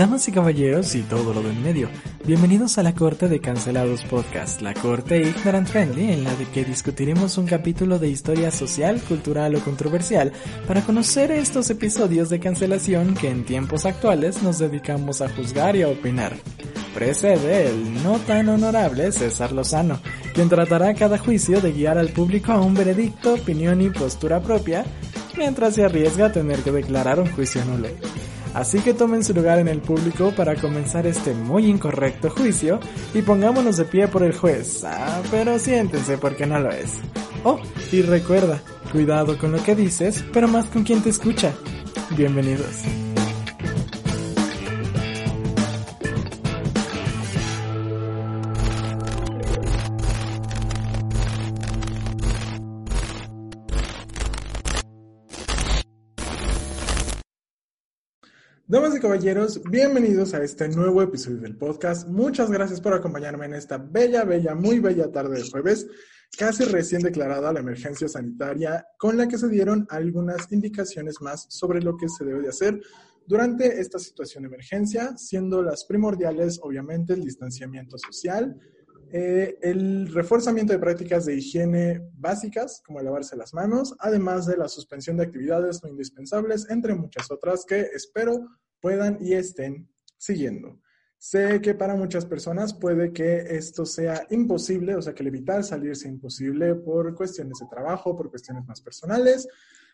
Damas y caballeros y todo lo del medio, bienvenidos a la Corte de Cancelados Podcast, la Corte Ignorant Friendly, en la que discutiremos un capítulo de historia social, cultural o controversial para conocer estos episodios de cancelación que en tiempos actuales nos dedicamos a juzgar y a opinar. Precede el no tan honorable César Lozano, quien tratará cada juicio de guiar al público a un veredicto, opinión y postura propia, mientras se arriesga a tener que declarar un juicio nulo. Así que tomen su lugar en el público para comenzar este muy incorrecto juicio y pongámonos de pie por el juez. Ah, pero siéntense porque no lo es. Oh, y recuerda, cuidado con lo que dices, pero más con quien te escucha. Bienvenidos. Damas y caballeros, bienvenidos a este nuevo episodio del podcast. Muchas gracias por acompañarme en esta bella, bella, muy bella tarde de jueves, casi recién declarada la emergencia sanitaria, con la que se dieron algunas indicaciones más sobre lo que se debe de hacer durante esta situación de emergencia, siendo las primordiales, obviamente, el distanciamiento social, eh, el reforzamiento de prácticas de higiene básicas, como lavarse las manos, además de la suspensión de actividades no indispensables, entre muchas otras que espero puedan y estén siguiendo. Sé que para muchas personas puede que esto sea imposible, o sea, que el evitar salir sea imposible por cuestiones de trabajo, por cuestiones más personales,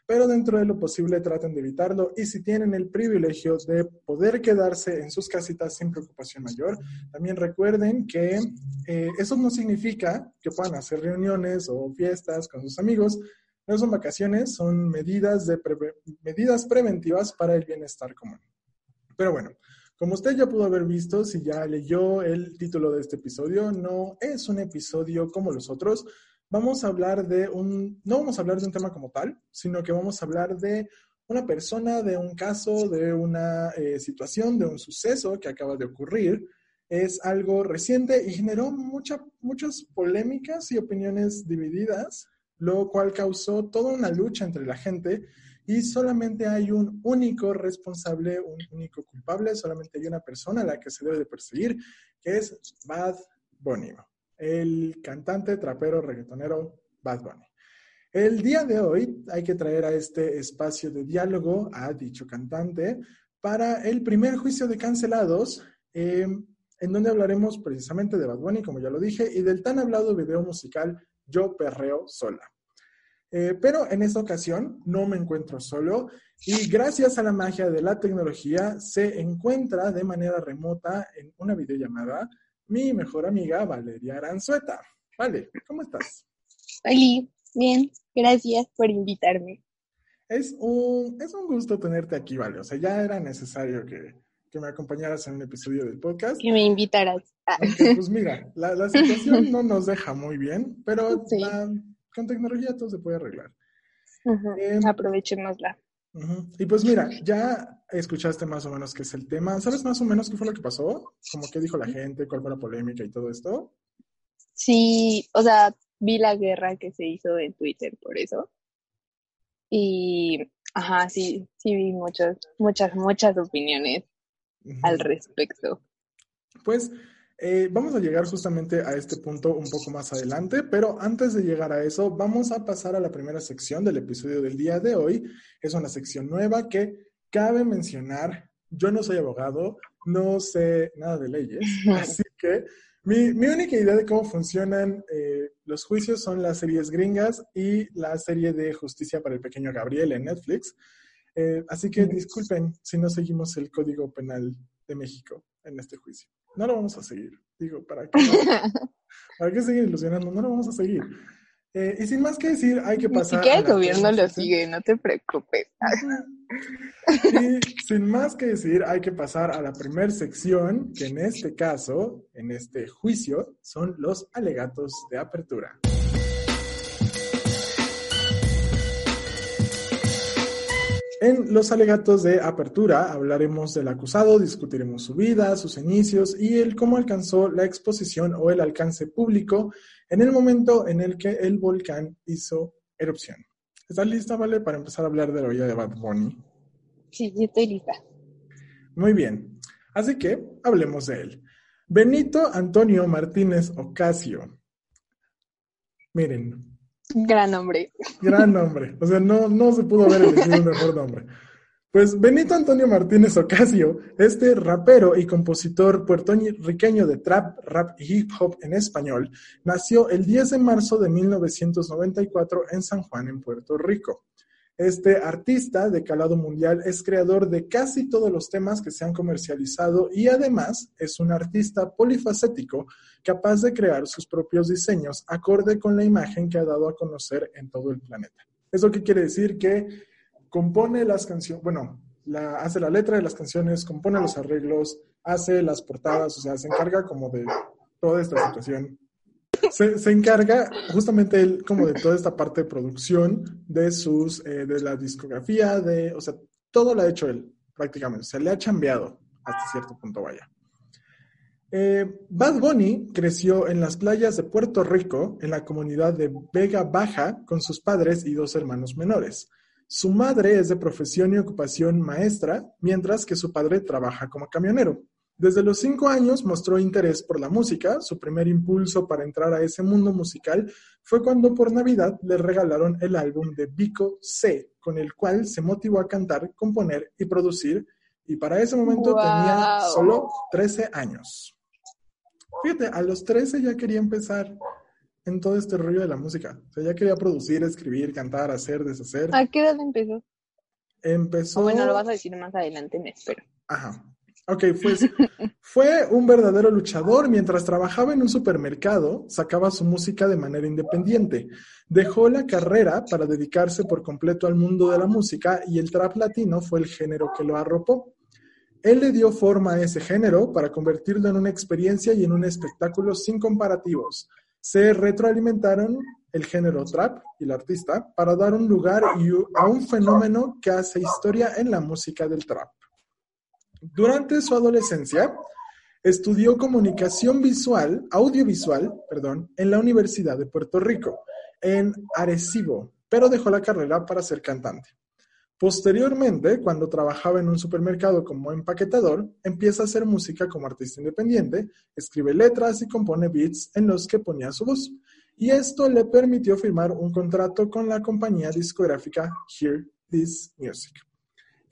pero dentro de lo posible traten de evitarlo y si tienen el privilegio de poder quedarse en sus casitas sin preocupación mayor, también recuerden que eh, eso no significa que puedan hacer reuniones o fiestas con sus amigos, no son vacaciones, son medidas, de medidas preventivas para el bienestar común. Pero bueno, como usted ya pudo haber visto, si ya leyó el título de este episodio, no es un episodio como los otros. Vamos a hablar de un, no vamos a hablar de un tema como tal, sino que vamos a hablar de una persona, de un caso, de una eh, situación, de un suceso que acaba de ocurrir. Es algo reciente y generó mucha, muchas polémicas y opiniones divididas, lo cual causó toda una lucha entre la gente y solamente hay un único responsable, un único culpable, solamente hay una persona a la que se debe de perseguir, que es Bad Bunny, el cantante, trapero, reggaetonero Bad Bunny. El día de hoy hay que traer a este espacio de diálogo a dicho cantante para el primer juicio de cancelados, em, en donde hablaremos precisamente de Bad Bunny, como ya lo dije, y del tan hablado video musical Yo Perreo Sola. Eh, pero en esta ocasión no me encuentro solo y gracias a la magia de la tecnología se encuentra de manera remota en una videollamada mi mejor amiga Valeria Aranzueta. Vale, ¿cómo estás? Hola, bien, gracias por invitarme. Es un, es un gusto tenerte aquí, Vale. O sea, ya era necesario que, que me acompañaras en un episodio del podcast. Que me invitaras. pues mira, la, situación no nos deja muy bien, pero con tecnología todo se puede arreglar. Em, Aprovechémosla. Y pues mira, ya escuchaste más o menos qué es el tema. ¿Sabes más o menos qué fue lo que pasó? Como qué dijo la gente, cuál fue la polémica y todo esto. Sí, o sea, vi la guerra que se hizo en Twitter por eso. Y, ajá, sí, sí vi muchas, muchas, muchas opiniones al respecto. Pues eh, vamos a llegar justamente a este punto un poco más adelante, pero antes de llegar a eso, vamos a pasar a la primera sección del episodio del día de hoy. Es una sección nueva que cabe mencionar. Yo no soy abogado, no sé nada de leyes, así que mi, única idea de cómo funcionan eh, los juicios son las series gringas y la serie de Justicia para el Pequeño Gabriel en Netflix. Eh, así que disculpen si no seguimos el Código Penal de México en este juicio no lo vamos a seguir. Digo, ¿para qué, ¿para qué seguir ilusionando? No lo vamos a seguir. Eh, y sin más que decir, hay que Ni pasar. siquiera a el gobierno lo sigue, no te preocupes. Y sin más que decir, hay que pasar a la primera sección, que en este caso, en este juicio, son los alegatos de apertura. En los alegatos de apertura hablaremos del acusado, discutiremos su vida, sus inicios y el cómo alcanzó la exposición o el alcance público en el momento en el que el volcán hizo erupción. ¿Estás lista, Vale, para empezar a hablar de la vida de Bad Bunny? Sí, yo estoy lista. Muy bien, así que hablemos de él. Benito Antonio Martínez Ocasio. Miren, Gran hombre. gran nombre. O sea, no, no se pudo haber elegido un mejor nombre. Pues Benito Antonio Martínez Ocasio, este rapero y compositor puertorriqueño de trap, rap y hip hop en español, nació el 10 de marzo de 1994 en San Juan, en Puerto Rico. Este artista de calado mundial es creador de casi todos los temas que se han comercializado y además es un artista polifacético capaz de crear sus propios diseños acorde con la imagen que ha dado a conocer en todo el planeta. ¿Eso qué quiere decir? Que compone las canciones, bueno, hace la letra de las canciones, compone los arreglos, hace las portadas, o sea, se encarga como de toda esta situación se, encarga justamente él como de toda esta parte de producción de sus, eh, de la discografía, de, o sea, todo lo ha hecho él prácticamente, se le ha chambeado hasta cierto punto, vaya. Eh, Bad Bunny creció en las playas de Puerto Rico, en la comunidad de Vega Baja, con sus padres y dos hermanos menores. Su madre es de profesión y ocupación maestra, mientras que su padre trabaja como camionero. Desde los cinco años mostró interés por la música. Su primer impulso para entrar a ese mundo musical fue cuando por Navidad le regalaron el álbum de Vico C, con el cual se motivó a cantar, componer y producir. Y para ese momento Wow. tenía solo 13 años. Fíjate, a los 13 ya quería empezar en todo este rollo de la música. O sea, ya quería producir, escribir, cantar, hacer, deshacer. ¿A qué edad empezó? Empezó. Bueno, lo vas a decir más adelante, me espero. Ajá. Ok, pues fue un verdadero luchador. Mientras trabajaba en un supermercado, sacaba su música de manera independiente. Dejó la carrera para dedicarse por completo al mundo de la música y el trap latino fue el género que lo arropó. Él le dio forma a ese género para convertirlo en una experiencia y en un espectáculo sin comparativos. Se retroalimentaron el género trap y el artista para dar un lugar a un fenómeno que hace historia en la música del trap. Durante su adolescencia, estudió comunicación visual, audiovisual, perdón, en la Universidad de Puerto Rico, en Arecibo, pero dejó la carrera para ser cantante. Posteriormente, cuando trabajaba en un supermercado como empaquetador, empieza a hacer música como artista independiente, escribe letras y compone beats en los que ponía su voz. Y esto le permitió firmar un contrato con la compañía discográfica Hear This Music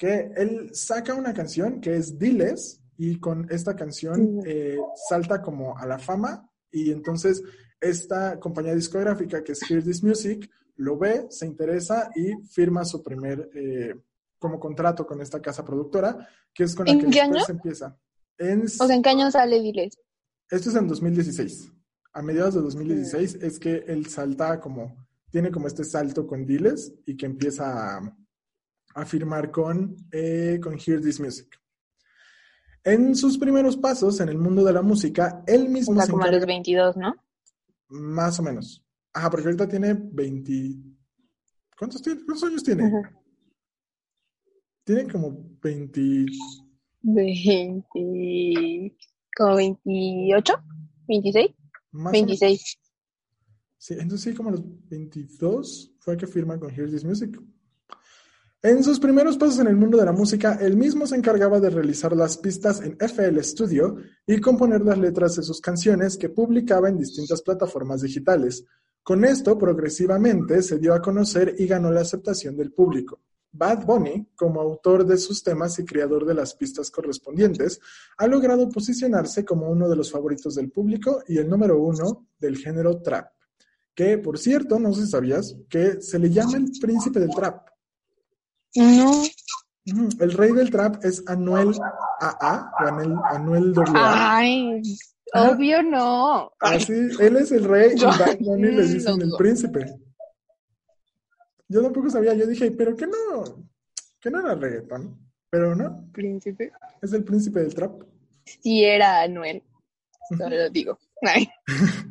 que él saca una canción que es Diles y con esta canción eh, salta como a la fama y entonces esta compañía discográfica que es Hear This Music lo ve, se interesa y firma su primer eh, como contrato con esta casa productora que es con la ¿En que qué después empieza. En, O sea, ¿en qué año sale Diles? esto es en 2016. A mediados de 2016 es que él salta como, tiene como este salto con Diles y que empieza a, a firmar con, eh, con Hear This Music. En sus primeros pasos en el mundo de la música, él O mismo sea, se como a los encarga- 22, ¿no? más o menos. Ajá, porque ahorita tiene 20... ¿Cuántos, tiene? ¿Cuántos años tiene? Ajá. Tiene como 20... 20, como 28, 26, Más o menos. 26. Sí, entonces sí, como a los 22 fue que firma con Hear This Music. En sus primeros pasos en el mundo de la música, él mismo se encargaba de realizar las pistas en FL Studio y componer las letras de sus canciones que publicaba en distintas plataformas digitales. Con esto, progresivamente, se dio a conocer y ganó la aceptación del público. Bad Bunny, como autor de sus temas y creador de las pistas correspondientes, ha logrado posicionarse como uno de los favoritos del público y el número uno del género trap. Que, por cierto, no sé si sabías, que se le llama el príncipe del trap. No. El rey del trap es Anuel AA o Anuel, Anuel AA. Ay, Obvio no. Así, él es el rey y Bad Bunny le dicen el príncipe. Yo tampoco sabía, yo dije, pero ¿qué no? ¿Qué no era reggaetón? Pero no. Príncipe. Es el príncipe del trap. Sí era Anuel. Solo lo digo.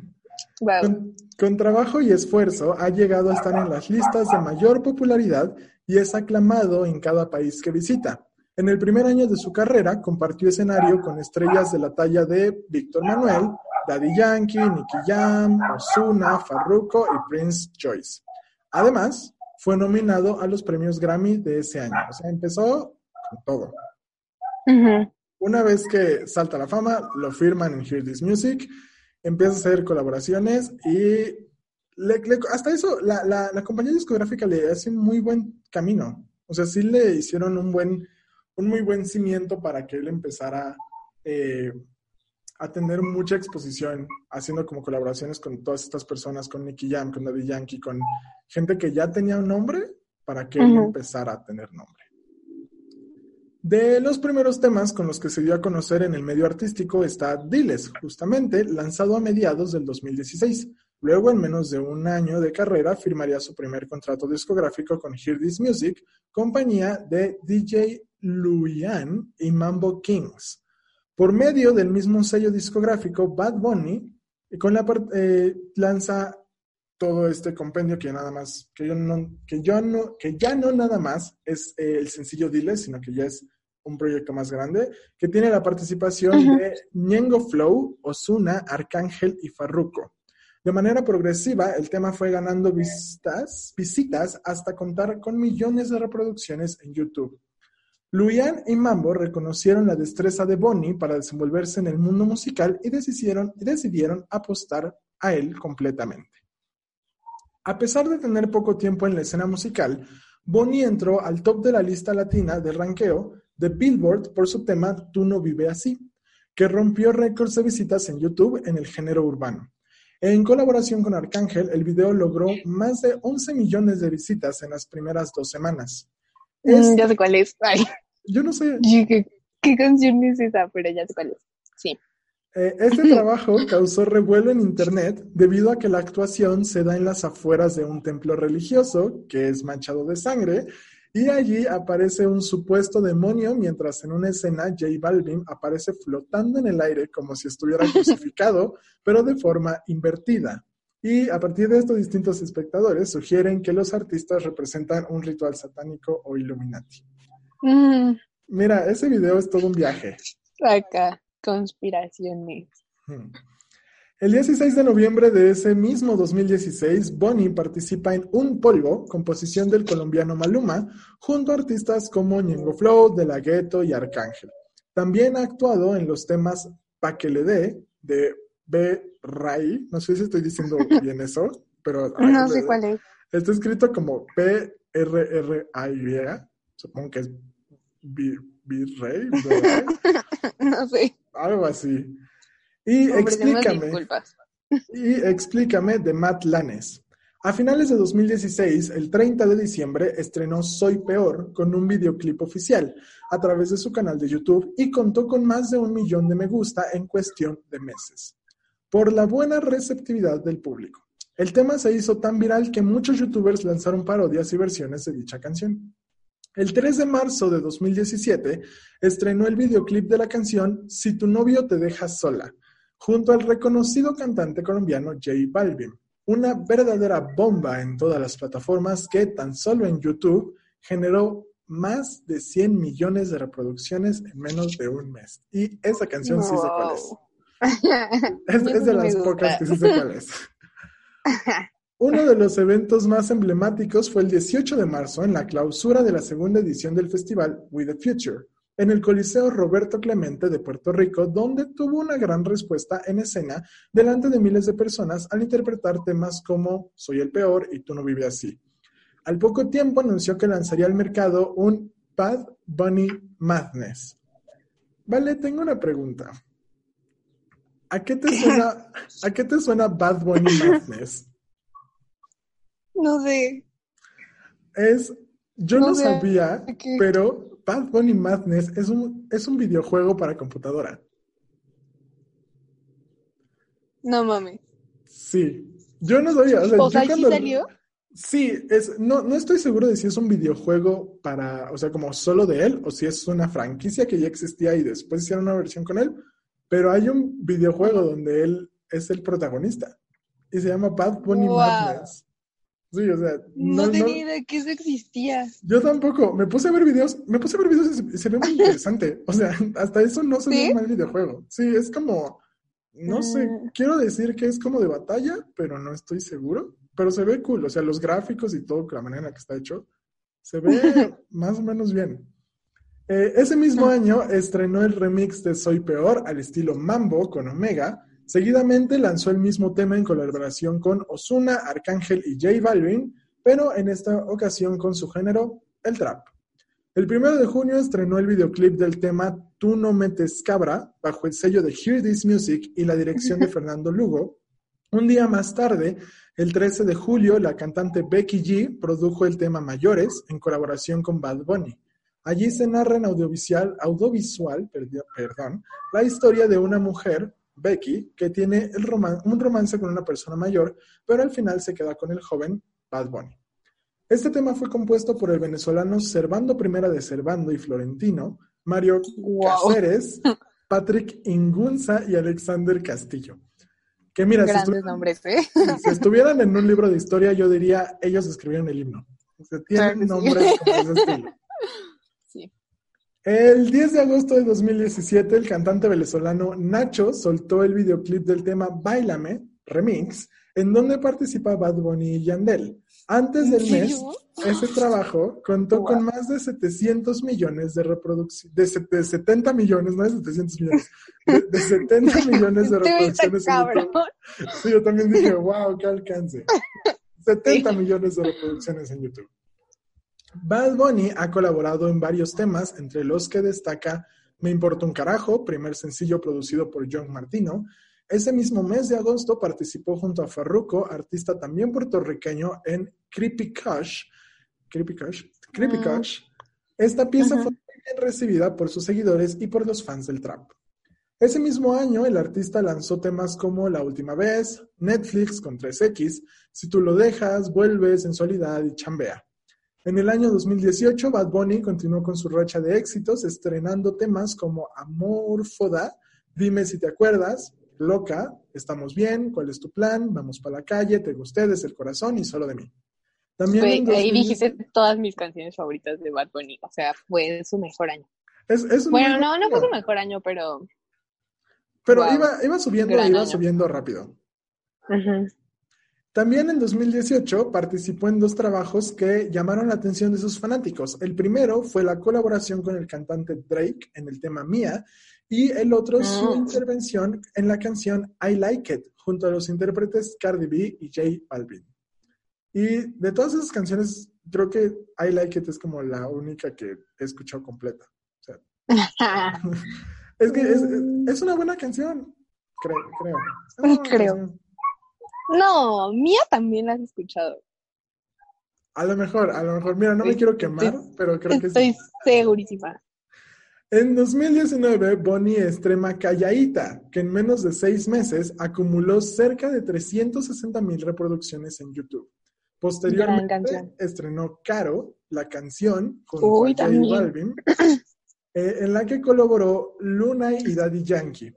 Con, con, trabajo y esfuerzo ha llegado a estar en las listas de mayor popularidad y es aclamado en cada país que visita. En el primer año de su carrera compartió escenario con estrellas de la talla de Víctor Manuel, Daddy Yankee, Nicky Jam, Ozuna, Farruko y Prince Joyce. Además, fue nominado a los premios Grammy de ese año. O sea, empezó con todo. Una vez que salta la fama, lo firman en Hear This Music, empieza a hacer colaboraciones y hasta eso la, la, compañía discográfica le hace un muy buen camino. O sea, sí le hicieron un buen un muy buen cimiento para que él empezara eh, a tener mucha exposición, haciendo como colaboraciones con todas estas personas, con Nicky Jam, con Daddy Yankee, con gente que ya tenía un nombre, para que él empezara a tener nombre. De los primeros temas con los que se dio a conocer en el medio artístico está Diles, justamente lanzado a mediados del 2016. Luego, en menos de un año de carrera, firmaría su primer contrato discográfico con Hear This Music, compañía de DJ Luyan y Mambo Kings. Por medio del mismo sello discográfico, Bad Bunny con la eh, lanza todo este compendio que nada más, que yo no, que yo no, que ya no nada más es eh, el sencillo Diles, sino que ya es un proyecto más grande, que tiene la participación de Ñengo Flow, Osuna, Arcángel y Farruko. De manera progresiva, el tema fue ganando visitas hasta contar con millones de reproducciones en YouTube. Luyan y Mambo reconocieron la destreza de Bonnie para desenvolverse en el mundo musical y decidieron, decidieron apostar a él completamente. A pesar de tener poco tiempo en la escena musical, Bonnie entró al top de la lista latina de ranqueo de Billboard por su tema Tú no vive así, que rompió récords de visitas en YouTube en el género urbano. En colaboración con Arcángel, el video logró más de 11 millones de visitas en las primeras dos semanas. Mm, ya sé cuál es. Yo no sé. ¿Qué, canción es esa? Pero ya sé cuál es. Sí. Eh, este trabajo causó revuelo en Internet debido a que la actuación se da en las afueras de un templo religioso que es manchado de sangre y allí aparece un supuesto demonio mientras en una escena J Balvin aparece flotando en el aire como si estuviera crucificado, pero de forma invertida. Y a partir de esto distintos espectadores sugieren que los artistas representan un ritual satánico o Illuminati. Mm. Mira, ese video es todo un viaje. Acá, conspiraciones. Hmm. El 16 de noviembre de ese mismo 2016, Bonnie participa en Un Polvo, composición del colombiano Maluma, junto a artistas como Ñengo Flow, De La Ghetto y Arcángel. También ha actuado en los temas Pa' que le dé, de B. Ray, no sé si estoy diciendo bien eso, pero... No sé cuál es. Está escrito como P-R-R-A-Y, supongo que es virrey, no sé. Algo así. Y explícame. Y explícame de Matt Lanes. A finales de 2016, el 30 de diciembre, estrenó Soy Peor con un videoclip oficial a través de su canal de YouTube y contó con más de un millón de me gusta en cuestión de meses. Por la buena receptividad del público. El tema se hizo tan viral que muchos youtubers lanzaron parodias y versiones de dicha canción. El 3 de marzo de 2017 estrenó el videoclip de la canción Si tu novio te deja sola, junto al reconocido cantante colombiano J Balvin. Una verdadera bomba en todas las plataformas que tan solo en YouTube generó más de 100 millones de reproducciones en menos de un mes. Y esa canción sí sé cuál es. es, de las pocas que sí sé cuál es. Uno de los eventos más emblemáticos fue el 18 de marzo en la clausura de la segunda edición del festival We the Future, en el Coliseo Roberto Clemente de Puerto Rico, donde tuvo una gran respuesta en escena delante de miles de personas al interpretar temas como Soy el peor y tú no vives así. Al poco tiempo anunció que lanzaría al mercado un Bad Bunny Madness. Vale, tengo una pregunta. ¿A qué te suena, ¿a qué te suena Bad Bunny Madness? No sé. Es, yo no, sabía, pero Bad Bunny Madness es un, es un videojuego para computadora. No mames. Sí. Yo no sabía. O sea, O yo sea, ¿sí cuando- salió? Sí, es, no, no estoy seguro de si es un videojuego para, o sea, como solo de él, o si es una franquicia que ya existía y después hicieron una versión con él, pero hay un videojuego donde él es el protagonista y se llama Bad Bunny Wow. Madness. Sí, o sea, No, no, tenía no- idea que eso existía. yo tampoco, me puse a ver videos, me puse a ver videos y se, se ve muy interesante, o sea, hasta eso no se ve un mal videojuego. Sí, es como, no sé, Mm. quiero decir que es como de batalla, pero no estoy seguro. Pero se ve cool, o sea, los gráficos y todo, la manera en la que está hecho, se ve más o menos bien. Eh, ese mismo año estrenó el remix de Soy Peor al estilo Mambo con Omega. Seguidamente lanzó el mismo tema en colaboración con Ozuna, Arcángel y J Balvin, pero en esta ocasión con su género, el trap. El primero de junio estrenó el videoclip del tema Tú no metes cabra bajo el sello de Hear This Music y la dirección de Fernando Lugo. Un día más tarde, el 13 de julio, la cantante Becky G produjo el tema Mayores en colaboración con Bad Bunny. Allí se narra en audiovisual, audiovisual perdón, la historia de una mujer, Becky, que tiene el roman- un romance con una persona mayor, pero al final se queda con el joven Bad Bunny. Este tema fue compuesto por el venezolano Servando Primera de Servando y Florentino, Mario Wow. Cáceres, Patrick Ingunza y Alexander Castillo. Que mira, si, estu- nombres, ¿eh? si estuvieran en un libro de historia, yo diría, ellos escribieron el himno. O sea, tienen Claro que sí. nombres como ese estilo. El 10 de agosto de 2017, el cantante venezolano Nacho soltó el videoclip del tema Bailame, remix, en donde participa Bad Bunny y Yandel. Antes ¿En del mes, ese trabajo contó Wow. con más de 700 millones de reproducciones, de, se- de 70 millones, no de 700 millones, de, de 70 millones de reproducciones en YouTube. Sí, yo también dije, wow, qué alcance. 70 millones de reproducciones en YouTube. Bad Bunny ha colaborado en varios temas, entre los que destaca Me importa un carajo, primer sencillo producido por John Martino. Ese mismo mes de agosto participó junto a Farruko, artista también puertorriqueño, en Creepy Kush. Creepy Kush. Creepy. Kush. Esta pieza fue bien recibida por sus seguidores y por los fans del trap. Ese mismo año, el artista lanzó temas como La Última Vez, Netflix con 3X, Si tú lo dejas, Vuelve, Sensualidad y Chambea. En el año 2018, Bad Bunny continuó con su racha de éxitos, estrenando temas como Amor Foda, Dime si te acuerdas, Loca, Estamos bien, ¿Cuál es tu plan? Vamos para la calle, Te gusté, Desde el corazón y Solo de mí. También Güey, ahí 2010 dijiste todas mis canciones favoritas de Bad Bunny. O sea, fue su mejor año. es, Bueno, no, no fue su mejor año, pero. Pero Wow. iba, iba subiendo, Gran iba año. subiendo rápido. También en 2018 participó en dos trabajos que llamaron la atención de sus fanáticos. El primero fue la colaboración con el cantante Drake en el tema Mía y el otro su Mm. intervención en la canción I Like It junto a los intérpretes Cardi B y J Balvin. Y de todas esas canciones, creo que I Like It es como la única que he escuchado completa. O sea, es que es, es una buena canción, creo. creo. Es una buena Creo. canción. No, Mía también la has escuchado. A lo mejor, a lo mejor, mira, no me quiero quemar, pero creo que Estoy sí. segurísima. En 2019, Bonnie estrema Calladita, que en menos de seis meses acumuló cerca de 360 mil reproducciones en YouTube. Posteriormente, estrenó Caro, la canción, junto Uy, J. Balvin, eh, en la que colaboró Luna y Daddy Yankee.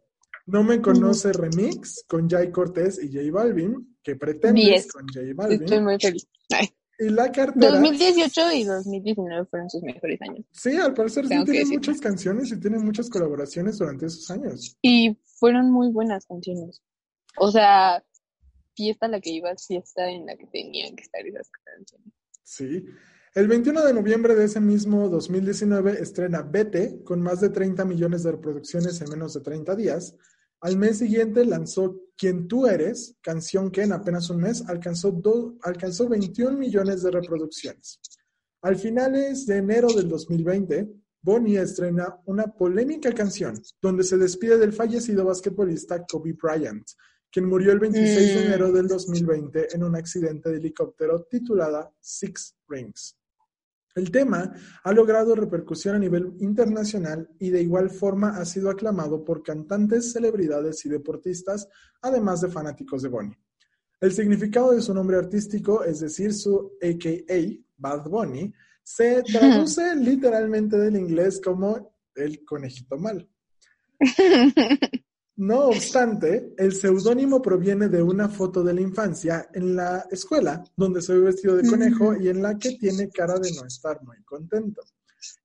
No me conoce remix con Jay Cortés y J Balvin, que pretendes Diez. con J Estoy Balvin. muy feliz. Ay, Y la cartera. 2018 y 2019 fueron sus mejores años. Sí, al parecer sí Tengo tiene muchas canciones y tiene muchas colaboraciones durante esos años. Y fueron muy buenas canciones. O sea, fiesta a la que ibas, fiesta en la que tenían que estar esas canciones. Sí. El 21 de noviembre de ese mismo 2019 estrena Vete con más de 30 millones de reproducciones en menos de 30 días. Al mes siguiente lanzó Quien tú eres, canción que en apenas un mes alcanzó, do- alcanzó 21 millones de reproducciones. Al finales de enero del 2020, Bonnie estrena una polémica canción donde se despide del fallecido basquetbolista Kobe Bryant, quien murió el 26 de Mm. enero del 2020 en un accidente de helicóptero titulada Six Rings. El tema ha logrado repercusión a nivel internacional y de igual forma ha sido aclamado por cantantes, celebridades y deportistas, además de fanáticos de Bonnie. El significado de su nombre artístico, es decir, su AKA, Bad Bunny, se traduce literalmente del inglés como el conejito mal. No obstante, el seudónimo proviene de una foto de la infancia en la escuela, donde se ve vestido de conejo y en la que tiene cara de no estar muy contento.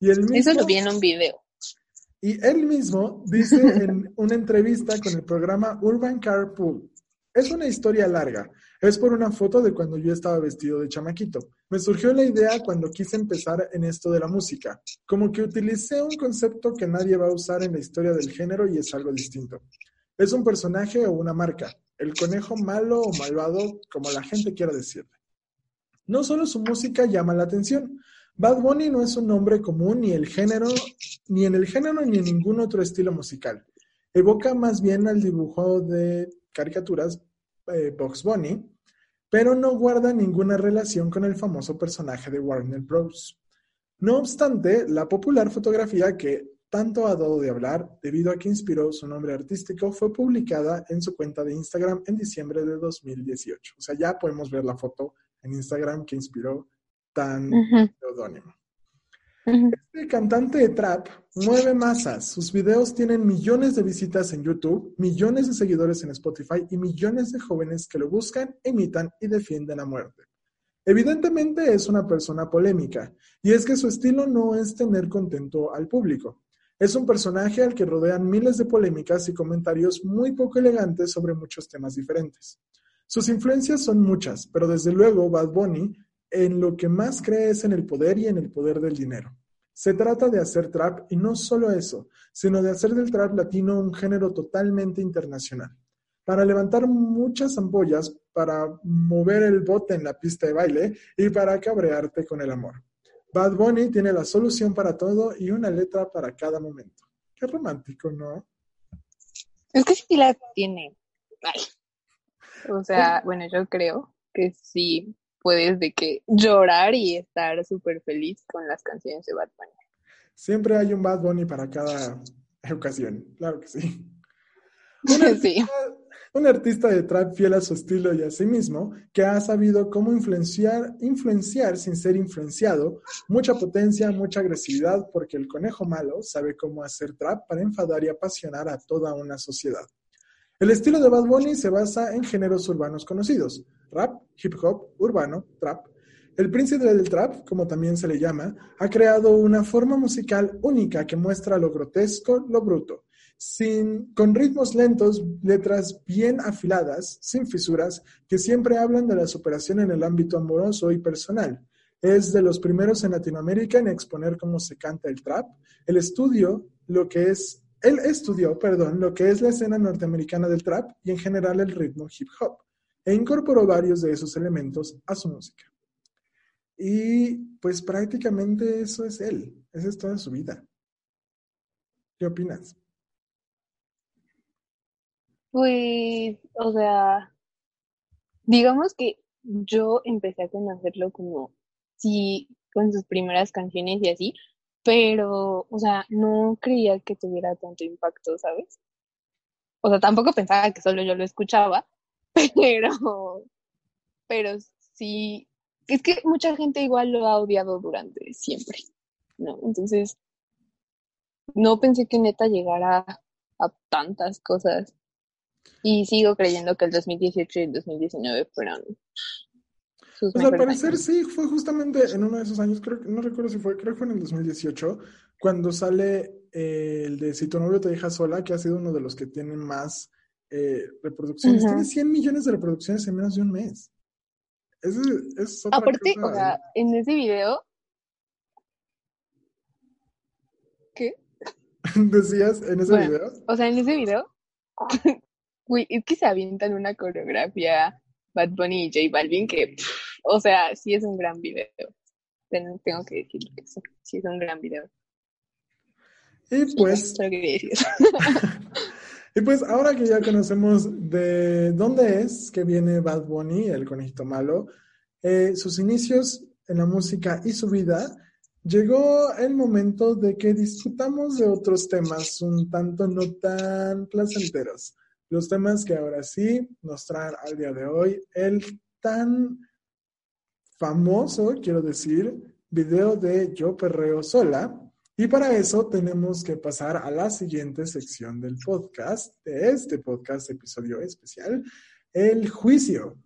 Y Eso lo vi en un video. Y él mismo dice en una entrevista con el programa Urban Carpool, es una historia larga, es por una foto de cuando yo estaba vestido de chamaquito. Me surgió la idea cuando quise empezar en esto de la música, como que utilicé un concepto que nadie va a usar en la historia del género y es algo distinto. Es un personaje o una marca, el conejo malo o malvado, como la gente quiera decirle. No solo su música llama la atención, Bad Bunny no es un nombre común ni el género, ni en el género ni en ningún otro estilo musical. Evoca más bien al dibujo de caricaturas eh, Box Bunny, pero no guarda ninguna relación con el famoso personaje de Warner Bros. No obstante, la popular fotografía que tanto ha dado de hablar debido a que inspiró su nombre artístico fue publicada en su cuenta de Instagram en diciembre de 2018. O sea, ya podemos ver la foto en Instagram que inspiró tan pseudónimo. Este cantante de trap mueve masas. Sus videos tienen millones de visitas en YouTube, millones de seguidores en Spotify y millones de jóvenes que lo buscan, imitan y defienden a muerte. Evidentemente es una persona polémica, y es que su estilo no es tener contento al público. Es un personaje al que rodean miles de polémicas y comentarios muy poco elegantes sobre muchos temas diferentes. Sus influencias son muchas, pero desde luego Bad Bunny en lo que más cree es en el poder y en el poder del dinero. Se trata de hacer trap y no solo eso, sino de hacer del trap latino un género totalmente internacional. Para levantar muchas ampollas, para mover el bote en la pista de baile y para cabrearte con el amor. Bad Bunny tiene la solución para todo y una letra para cada momento. Qué romántico, ¿no? Es que sí la tiene. O sea, bueno, yo creo que sí puedes de que llorar y estar súper feliz con las canciones de Bad Bunny. Siempre hay un Bad Bunny para cada ocasión, claro que sí. Un, artista, de trap fiel a su estilo y a sí mismo, que ha sabido cómo influenciar, influenciar sin ser influenciado, mucha potencia, mucha agresividad, porque el conejo malo sabe cómo hacer trap para enfadar y apasionar a toda una sociedad. El estilo de Bad Bunny se basa en géneros urbanos conocidos, rap, hip hop, urbano, trap. El príncipe del trap, como también se le llama, ha creado una forma musical única que muestra lo grotesco, lo bruto, sin, con ritmos lentos, letras bien afiladas, sin fisuras, que siempre hablan de la superación en el ámbito amoroso y personal. Es de los primeros en Latinoamérica en exponer cómo se canta el trap. El estudio, lo que es perdón, lo que es la escena norteamericana del trap y en general el ritmo hip hop, e incorporó varios de esos elementos a su música. Y pues prácticamente eso es él, esa es toda su vida. ¿Qué opinas? Pues, o sea, digamos que yo empecé a conocerlo como, sí, con sus primeras canciones y así, pero, o sea, no creía que tuviera tanto impacto, ¿sabes? O sea, tampoco pensaba que solo yo lo escuchaba, pero, pero sí, es que mucha gente igual lo ha odiado durante siempre, ¿no? Entonces, no pensé que neta llegara a tantas cosas. Y sigo creyendo que el 2018 y el 2019 fueron pues al parecer sí, fue justamente en uno de esos años, creo, no recuerdo si fue, creo que fue en el 2018, cuando sale eh, el de Si tu novio te deja sola, que ha sido uno de los que tiene más eh, reproducciones. Tiene 100 millones de reproducciones en menos de un mes. Es, es otra Aparte, o sea, en ese video... ¿Qué? ¿Decías en ese video? O sea, en ese video... Uy, es que se avientan una coreografía Bad Bunny y J Balvin que... O sea, sí es un gran video. Tengo que decir que sí, es un gran video. Y pues... y pues ahora que ya conocemos de dónde es que viene Bad Bunny, el conejito malo, eh, sus inicios en la música y su vida, llegó el momento de que disfrutamos de otros temas un tanto no tan placenteros. Los temas que ahora sí nos traen al día de hoy el tan famoso, quiero decir, video de Yo Perreo Sola. Y para eso tenemos que pasar a la siguiente sección del podcast, de este podcast, episodio especial, el juicio.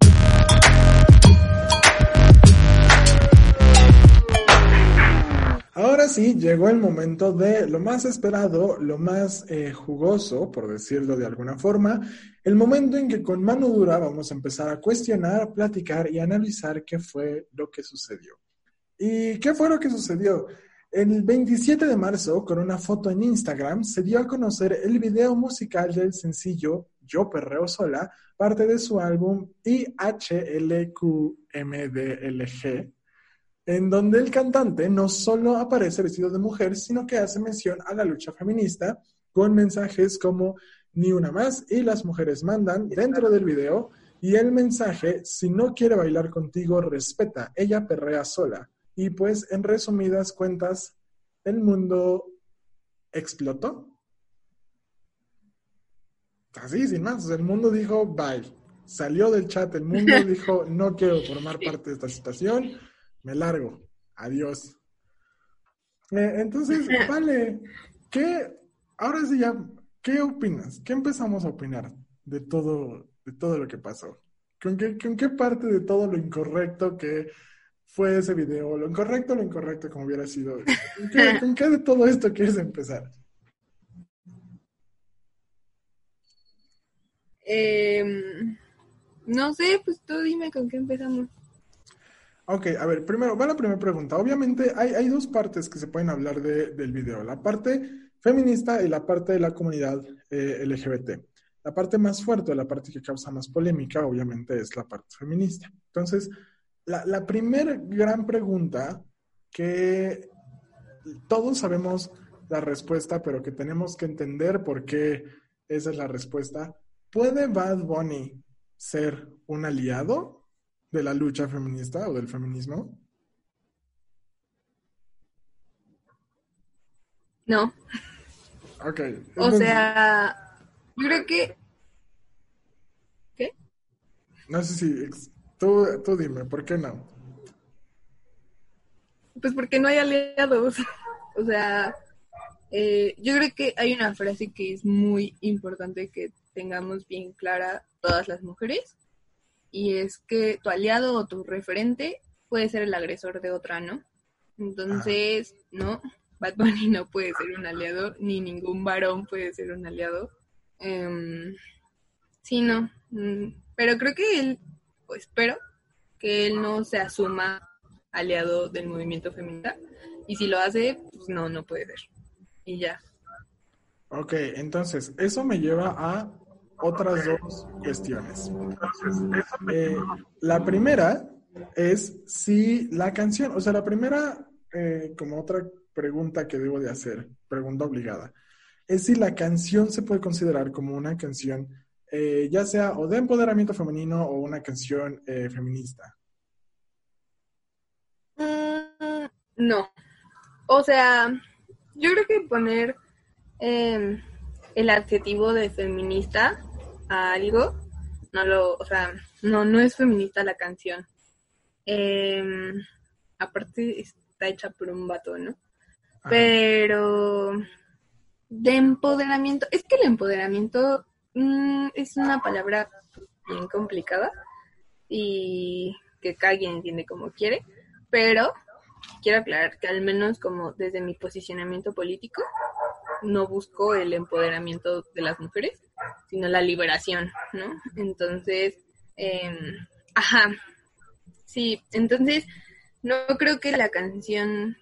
Ahora sí, llegó el momento de lo más esperado, lo más eh, jugoso, por decirlo de alguna forma, el momento en que con mano dura vamos a empezar a cuestionar, platicar y analizar qué fue lo que sucedió. ¿Y qué fue lo que sucedió? El 27 de marzo, con una foto en Instagram, se dio a conocer el video musical del sencillo Yo Perreo Sola, parte de su álbum IHLQMDLG, en donde el cantante no solo aparece vestido de mujer, sino que hace mención a la lucha feminista con mensajes como ni una más y las mujeres mandan dentro del video y el mensaje, si no quiere bailar contigo, respeta, ella perrea sola. Y pues en resumidas cuentas, el mundo explotó. Así, sin más, el mundo dijo bye. Salió del chat, el mundo dijo no quiero formar parte de esta situación me largo, adiós. Eh, entonces, vale, ¿qué, ahora sí ya, ¿qué opinas? ¿Qué empezamos a opinar de todo, de todo lo que pasó? ¿Con qué, ¿Con qué parte de todo lo incorrecto que fue ese video? Lo incorrecto, lo incorrecto, como hubiera sido. ¿Con qué, de todo esto quieres empezar? Em, no sé, pues tú dime con qué empezamos. Ok, a ver, primero, va la primera pregunta. Obviamente hay, hay dos partes que se pueden hablar de, del video, la parte feminista y la parte de la comunidad eh, LGBT. La parte más fuerte, la parte que causa más polémica, obviamente, es la parte feminista. Entonces, la, la primera gran pregunta que todos sabemos la respuesta, pero que tenemos que entender por qué esa es la respuesta. ¿Puede Bad Bunny ser un aliado de la lucha feminista o del feminismo? No. Ok. O sea, yo creo que... ¿Qué? No sé si... Tú, tú dime, ¿por qué no? Pues porque no hay aliados. o sea, eh, yo creo que hay una frase que es muy importante que tengamos bien clara todas las mujeres y es que tu aliado o tu referente puede ser el agresor de otra, ¿no? Entonces, no, Bad Bunny no puede ser un aliado, ni ningún varón puede ser un aliado. Em, sí, no, mm, pero creo que él, espero que él no se asuma aliado del movimiento feminista, y si lo hace, pues no, no puede ser. Y ya. Ok, entonces, eso me lleva a otras dos cuestiones. Eh, la primera es si la canción, o sea, la primera, eh, como otra pregunta que debo de hacer, pregunta obligada, es si la canción se puede considerar como una canción, eh, ya sea o de empoderamiento femenino o una canción feminista. Mm, no. O sea, yo creo que poner em, el adjetivo de feminista a algo, no lo, o sea, no, no es feminista la canción. Em, aparte está hecha por un vato, ¿no? Pero de empoderamiento, es que el empoderamiento mm, es una palabra bien complicada y que cada quien entiende como quiere, pero quiero aclarar que al menos como desde mi posicionamiento político, no busco el empoderamiento de las mujeres, sino la liberación, ¿no? Entonces, em, ajá, sí, entonces no creo que la canción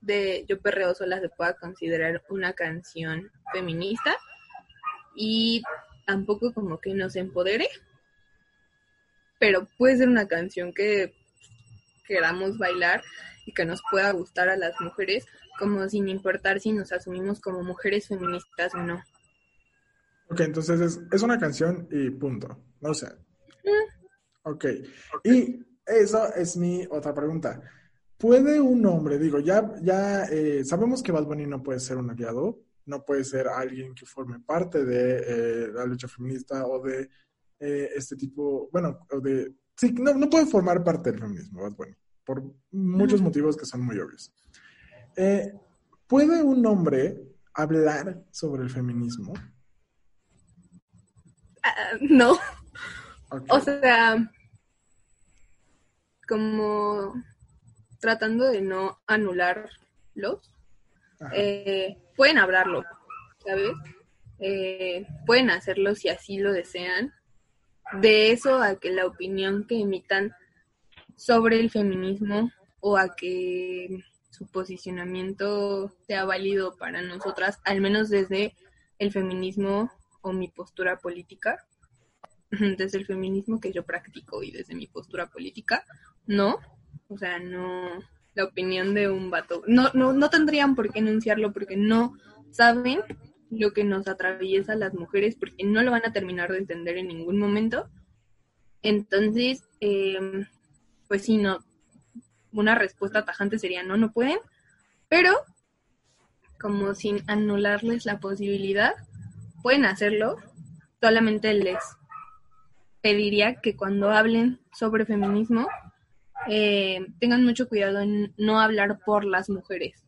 de Yo Perreo Sola se pueda considerar una canción feminista y tampoco como que nos empodere, pero puede ser una canción que queramos bailar y que nos pueda gustar a las mujeres, como sin importar si nos asumimos como mujeres feministas o no. Ok, entonces es, una canción y punto. No sé. Ok. Y eso es mi otra pregunta. ¿puede un hombre, digo, ya, ya eh, sabemos que Bad Bunny no puede ser un aliado, no puede ser alguien que forme parte de eh, la lucha feminista o de eh, este tipo, bueno, o de, sí, no, no puede formar parte del feminismo, Bad Bunny, por muchos motivos que son muy obvios. ¿Puede un hombre hablar sobre el feminismo? Ah, no. O sea, como tratando de no anularlos, eh, pueden hablarlo, ¿sabes? Eh, pueden hacerlo si así lo desean. De eso a que la opinión que emitan sobre el feminismo o a que su posicionamiento sea válido para nosotras, al menos desde el feminismo o mi postura política, desde el feminismo que yo practico y desde mi postura política, no, o sea, no, la opinión de un vato, no, no, no tendrían por qué enunciarlo porque no saben lo que nos atraviesa a las mujeres porque no lo van a terminar de entender en ningún momento. Entonces, eh, pues sí, no, una respuesta tajante sería no, no pueden, pero como sin anularles la posibilidad, pueden hacerlo, solamente les pediría que cuando hablen sobre feminismo eh, tengan mucho cuidado en no hablar por las mujeres.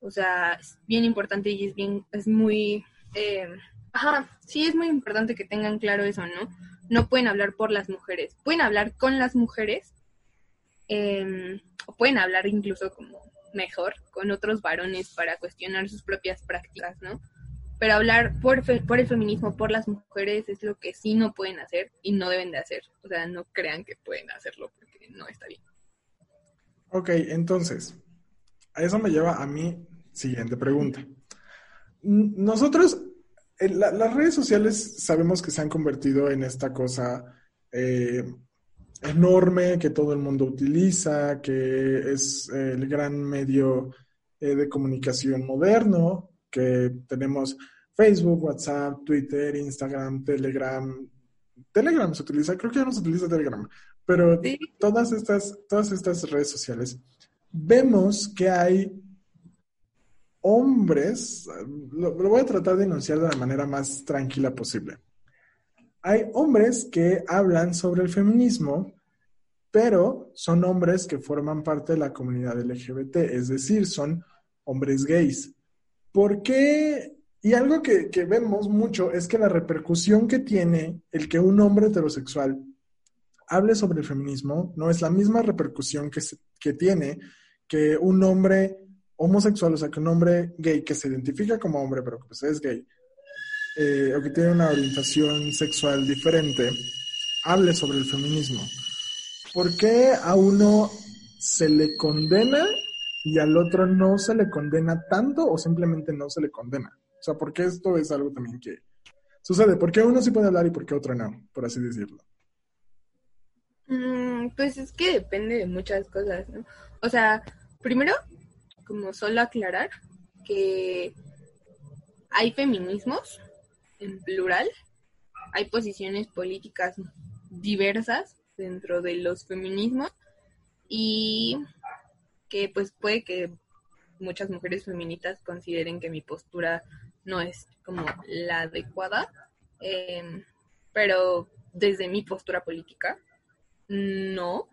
O sea, es bien importante y es bien, es muy, eh, ajá, sí es muy importante que tengan claro eso, ¿no? No pueden hablar por las mujeres, pueden hablar con las mujeres, Em, o pueden hablar incluso como mejor con otros varones para cuestionar sus propias prácticas, ¿no? Pero hablar por, por el feminismo, por las mujeres, es lo que sí no pueden hacer y no deben de hacer. O sea, no crean que pueden hacerlo porque no está bien. Ok, entonces, a eso me lleva a mi siguiente pregunta. Nosotros, las redes sociales sabemos que se han convertido en esta cosa eh, enorme que todo el mundo utiliza, que es el gran medio eh, de comunicación moderno, que tenemos Facebook, WhatsApp, Twitter, Instagram, Telegram. Telegram se utiliza, creo que ya no se utiliza Telegram, pero todas estas, todas estas redes sociales, vemos que hay hombres, lo, lo voy a tratar de enunciar de la manera más tranquila posible hay hombres que hablan sobre el feminismo, pero son hombres que forman parte de la comunidad LGBT, es decir, son hombres gays. ¿Por qué? Y algo que, vemos mucho es que la repercusión que tiene el que un hombre heterosexual hable sobre el feminismo no es la misma repercusión que, tiene que un hombre homosexual, o sea, que un hombre gay que se identifica como hombre, pero que pues es gay, eh, o que tiene una orientación sexual diferente, hable sobre el feminismo. ¿Por qué a uno se le condena y al otro no se le condena tanto o simplemente no se le condena? O sea, ¿por qué esto es algo también que sucede? ¿Por qué uno sí puede hablar y por qué otro no? Por así decirlo. Mm, pues es que depende de muchas cosas, ¿no? O sea, primero, como solo aclarar que hay feminismos en plural, hay posiciones políticas diversas dentro de los feminismos y que pues puede que muchas mujeres feministas consideren que mi postura no es como la adecuada, em, pero desde mi postura política no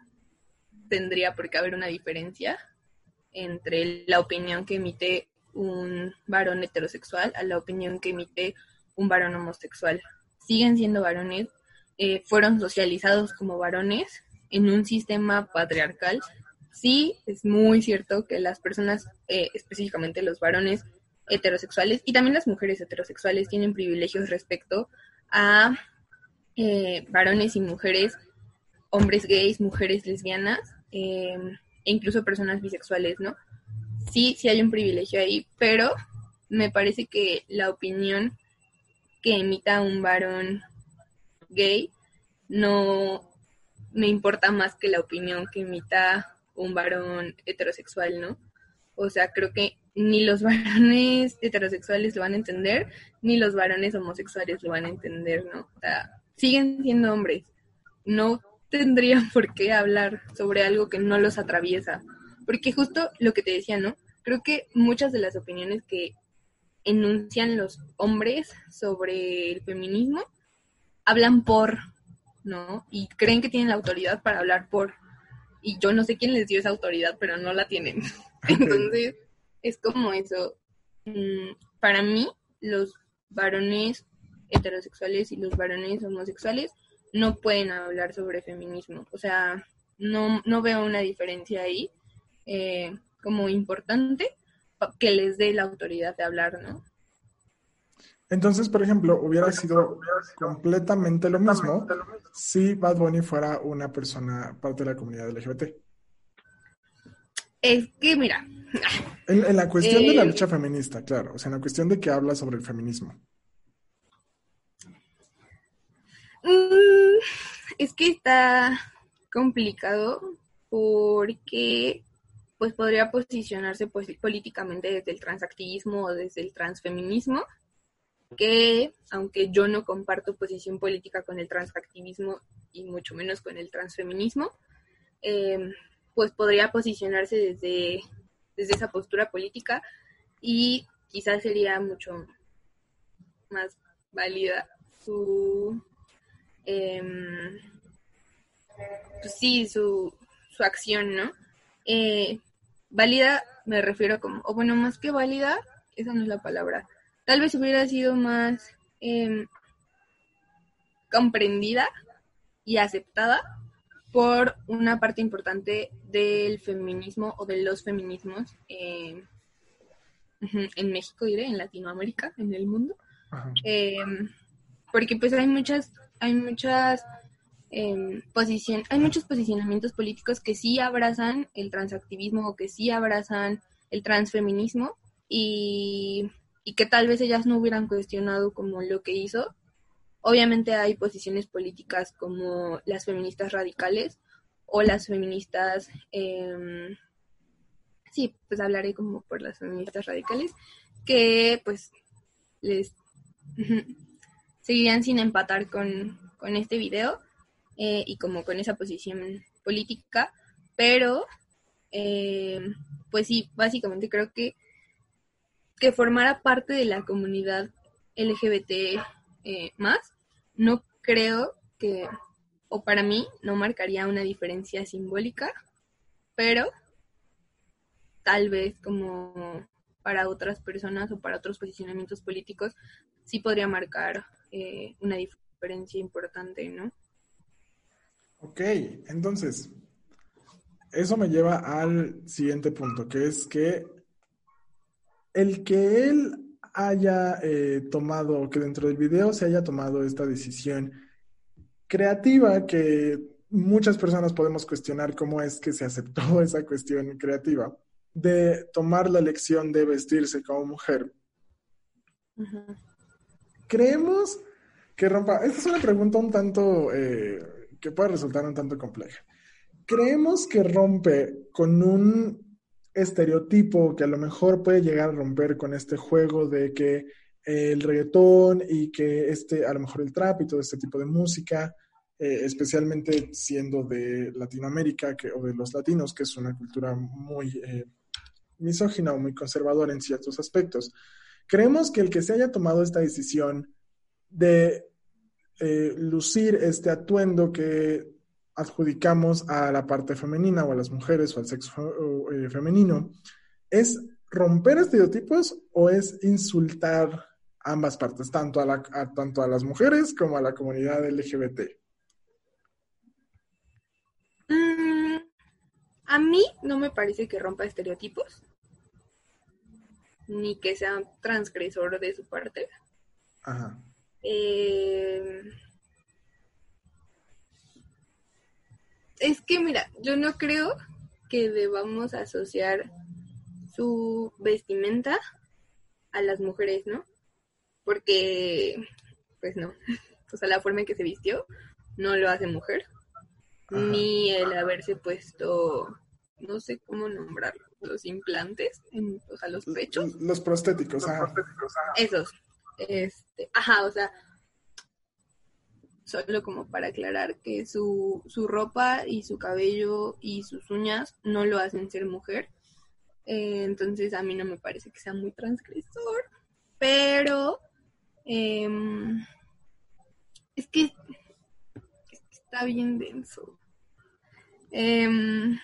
tendría por qué haber una diferencia entre la opinión que emite un varón heterosexual a la opinión que emite un varón homosexual. Siguen siendo varones, eh, fueron socializados como varones en un sistema patriarcal. Sí, es muy cierto que las personas, eh, específicamente los varones heterosexuales y también las mujeres heterosexuales tienen privilegios respecto a eh, varones y mujeres, hombres gays, mujeres lesbianas e incluso personas bisexuales, ¿no? Sí, sí hay un privilegio ahí, pero me parece que la opinión que emita un varón gay no me importa más que la opinión que emita un varón heterosexual, ¿no? O sea, creo que ni los varones heterosexuales lo van a entender, ni los varones homosexuales lo van a entender, ¿no? O sea, siguen siendo hombres. No tendrían por qué hablar sobre algo que no los atraviesa. Porque justo lo que te decía, ¿no? Creo que muchas de las opiniones que enuncian los hombres sobre el feminismo hablan por, ¿no? Y creen que tienen la autoridad para hablar por. Y yo no sé quién les dio esa autoridad, pero no la tienen. Entonces, es como eso. Mm, para mí, los varones heterosexuales y los varones homosexuales no pueden hablar sobre feminismo. O sea, no, no veo una diferencia ahí eh, como importante que les dé la autoridad de hablar, ¿no? Entonces, por ejemplo, hubiera sido completamente lo mismo si Bad Bunny fuera una persona parte de la comunidad LGBT. Es que, mira. En, la cuestión de la eh, lucha feminista, claro. O sea, en la cuestión de que habla sobre el feminismo. Mm, es que está complicado porque pues podría posicionarse pues, políticamente desde el transactivismo o desde el transfeminismo, que aunque yo no comparto posición política con el transactivismo y mucho menos con el transfeminismo, eh, pues podría posicionarse desde, desde esa postura política y quizás sería mucho más válida su eh, pues sí su, su acción no eh, válida me refiero como o bueno más que válida esa no es la palabra tal vez hubiera sido más em, comprendida y aceptada por una parte importante del feminismo o de los feminismos eh, en México, diré, en Latinoamérica, en el mundo. Em, porque pues hay muchas, hay muchas eh, hay muchos posicionamientos políticos que sí abrazan el transactivismo o que sí abrazan el transfeminismo y, y que tal vez ellas no hubieran cuestionado como lo que hizo. Obviamente hay posiciones políticas como las feministas radicales o las feministas, eh, sí, pues hablaré como por las feministas radicales, que pues les seguirían sin empatar con, este video eh, y como con esa posición política, pero eh, pues sí, básicamente creo que que formara parte de la comunidad LGBT eh, más no creo que, o para mí, no marcaría una diferencia simbólica, pero tal vez como para otras personas o para otros posicionamientos políticos, sí podría marcar eh, una diferencia importante, ¿no? Ok, entonces, eso me lleva al siguiente punto, que es que el que él haya eh, tomado, que dentro del video se haya tomado esta decisión creativa que muchas personas podemos cuestionar cómo es que se aceptó esa cuestión creativa de tomar la elección de vestirse como mujer. Creemos que rompa, esta es una pregunta un tanto eh, que puede resultar un tanto compleja. Creemos que rompe con un estereotipo que a lo mejor puede llegar a romper con este juego de que el reggaetón y que este, a lo mejor el trap y todo este tipo de música, eh, especialmente siendo de Latinoamérica o de los latinos, que es una cultura muy eh, misógina o muy conservadora en ciertos aspectos. Creemos que el que se haya tomado esta decisión de eh, lucir este atuendo que adjudicamos a la parte femenina o a las mujeres o al sexo eh, femenino, ¿es romper estereotipos o es insultar ambas partes, tanto a, la, tanto a las mujeres como a la comunidad LGBT? Mm, a mí no me parece que rompa estereotipos, ni que sea transgresor de su parte. Ajá. Eh, es que mira, yo no creo que debamos asociar su vestimenta a las mujeres, ¿no? Porque, pues no, o sea, la forma en que se vistió no lo hace mujer, ni el haberse puesto, no sé cómo nombrarlo, los implantes, en, o sea, los pechos. Los prostéticos, ajá. Esos, este, ajá, o sea, solo como para aclarar que su, su ropa y su cabello y sus uñas no lo hacen ser mujer. Eh, entonces a mí no me parece que sea muy transgresor, pero em, es, que, está bien denso. Em,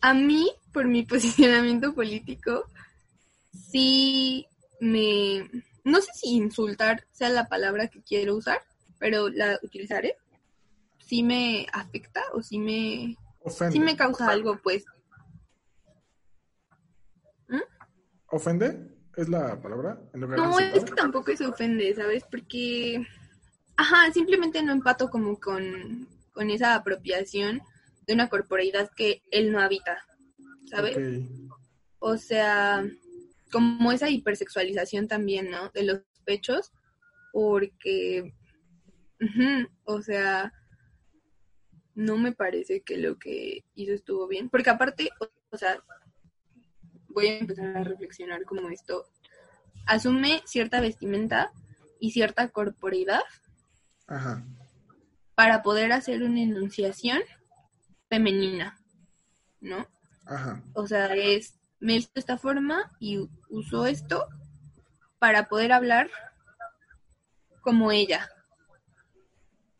a mí, por mi posicionamiento político, sí me... No sé si insultar sea la palabra que quiero usar, pero la utilizaré. Sí me afecta o sí me... Sí me causa algo, pues. ¿Mm? ¿Ofende? ¿Es la palabra? no, es que tampoco se ofende, ¿sabes? Porque... Ajá, simplemente no empato como con, con esa apropiación de una corporalidad que él no habita, ¿sabes? O sea, como esa hipersexualización también, ¿no? De los pechos, porque, o sea, no me parece que lo que hizo estuvo bien, porque aparte, o sea, voy a empezar a reflexionar como esto, asume cierta vestimenta y cierta corporeidad para poder hacer una enunciación femenina, ¿no? Ajá. O sea, es me hizo de esta forma y usó esto para poder hablar como ella.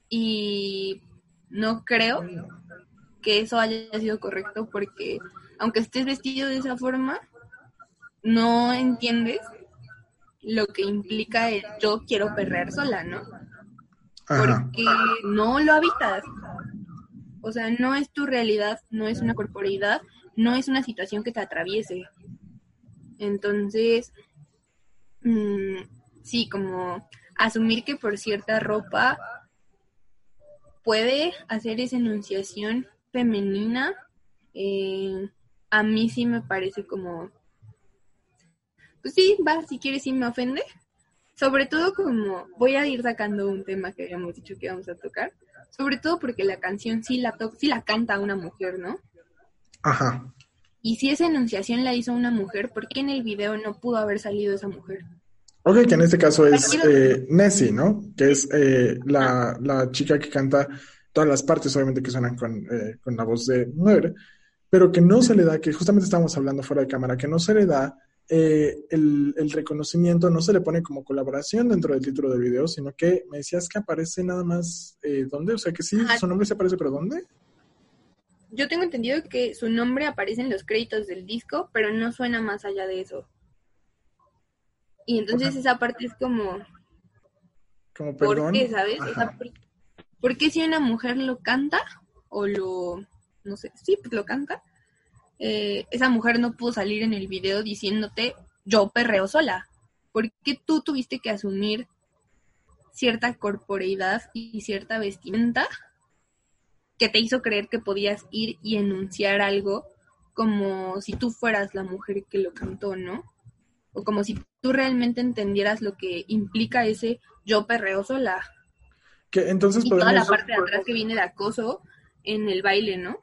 Y no creo que eso haya sido correcto porque aunque estés vestido de esa forma, no entiendes lo que implica el yo quiero perrear sola, ¿no? Porque no lo habitas. O sea, no es tu realidad, no es una corporeidad, no es una situación que te atraviese. Entonces, mm, sí, como asumir que por cierta ropa puede hacer esa enunciación femenina, eh, a mí sí me parece como, pues sí, va, si quieres sí me ofende. Sobre todo como voy a ir sacando un tema que habíamos dicho que íbamos a tocar, sobre todo porque la canción sí la, to sí la canta una mujer, ¿no? Ajá. Y si esa enunciación la hizo una mujer, ¿por qué en el video no pudo haber salido esa mujer? Ok, que en este caso es eh, Nessie, ¿no? Que es eh, la, la, chica que canta todas las partes, obviamente que suenan con, eh, con la voz de mujer, pero que no se le da, que justamente estábamos hablando fuera de cámara, que no se le da eh, el, el, reconocimiento, no se le pone como colaboración dentro del título del video, sino que me decías que aparece nada más, eh, ¿dónde? O sea, que sí, su nombre se aparece, pero ¿dónde? Yo tengo entendido que su nombre aparece en los créditos del disco, pero no suena más allá de eso. Y entonces esa parte es como... Como perdón. ¿Por qué, sabes? ¿por, qué si una mujer lo canta o lo... no sé, sí, pues lo canta? Eh, esa mujer no pudo salir en el video diciéndote yo perreo sola. ¿Por qué tú tuviste que asumir cierta corporeidad y cierta vestimenta que te hizo creer que podías ir y enunciar algo como si tú fueras la mujer que lo cantó, ¿no? O como si tú realmente entendieras lo que implica ese yo perreo sola. Que entonces y toda la parte de atrás que viene de acoso en el baile, ¿no?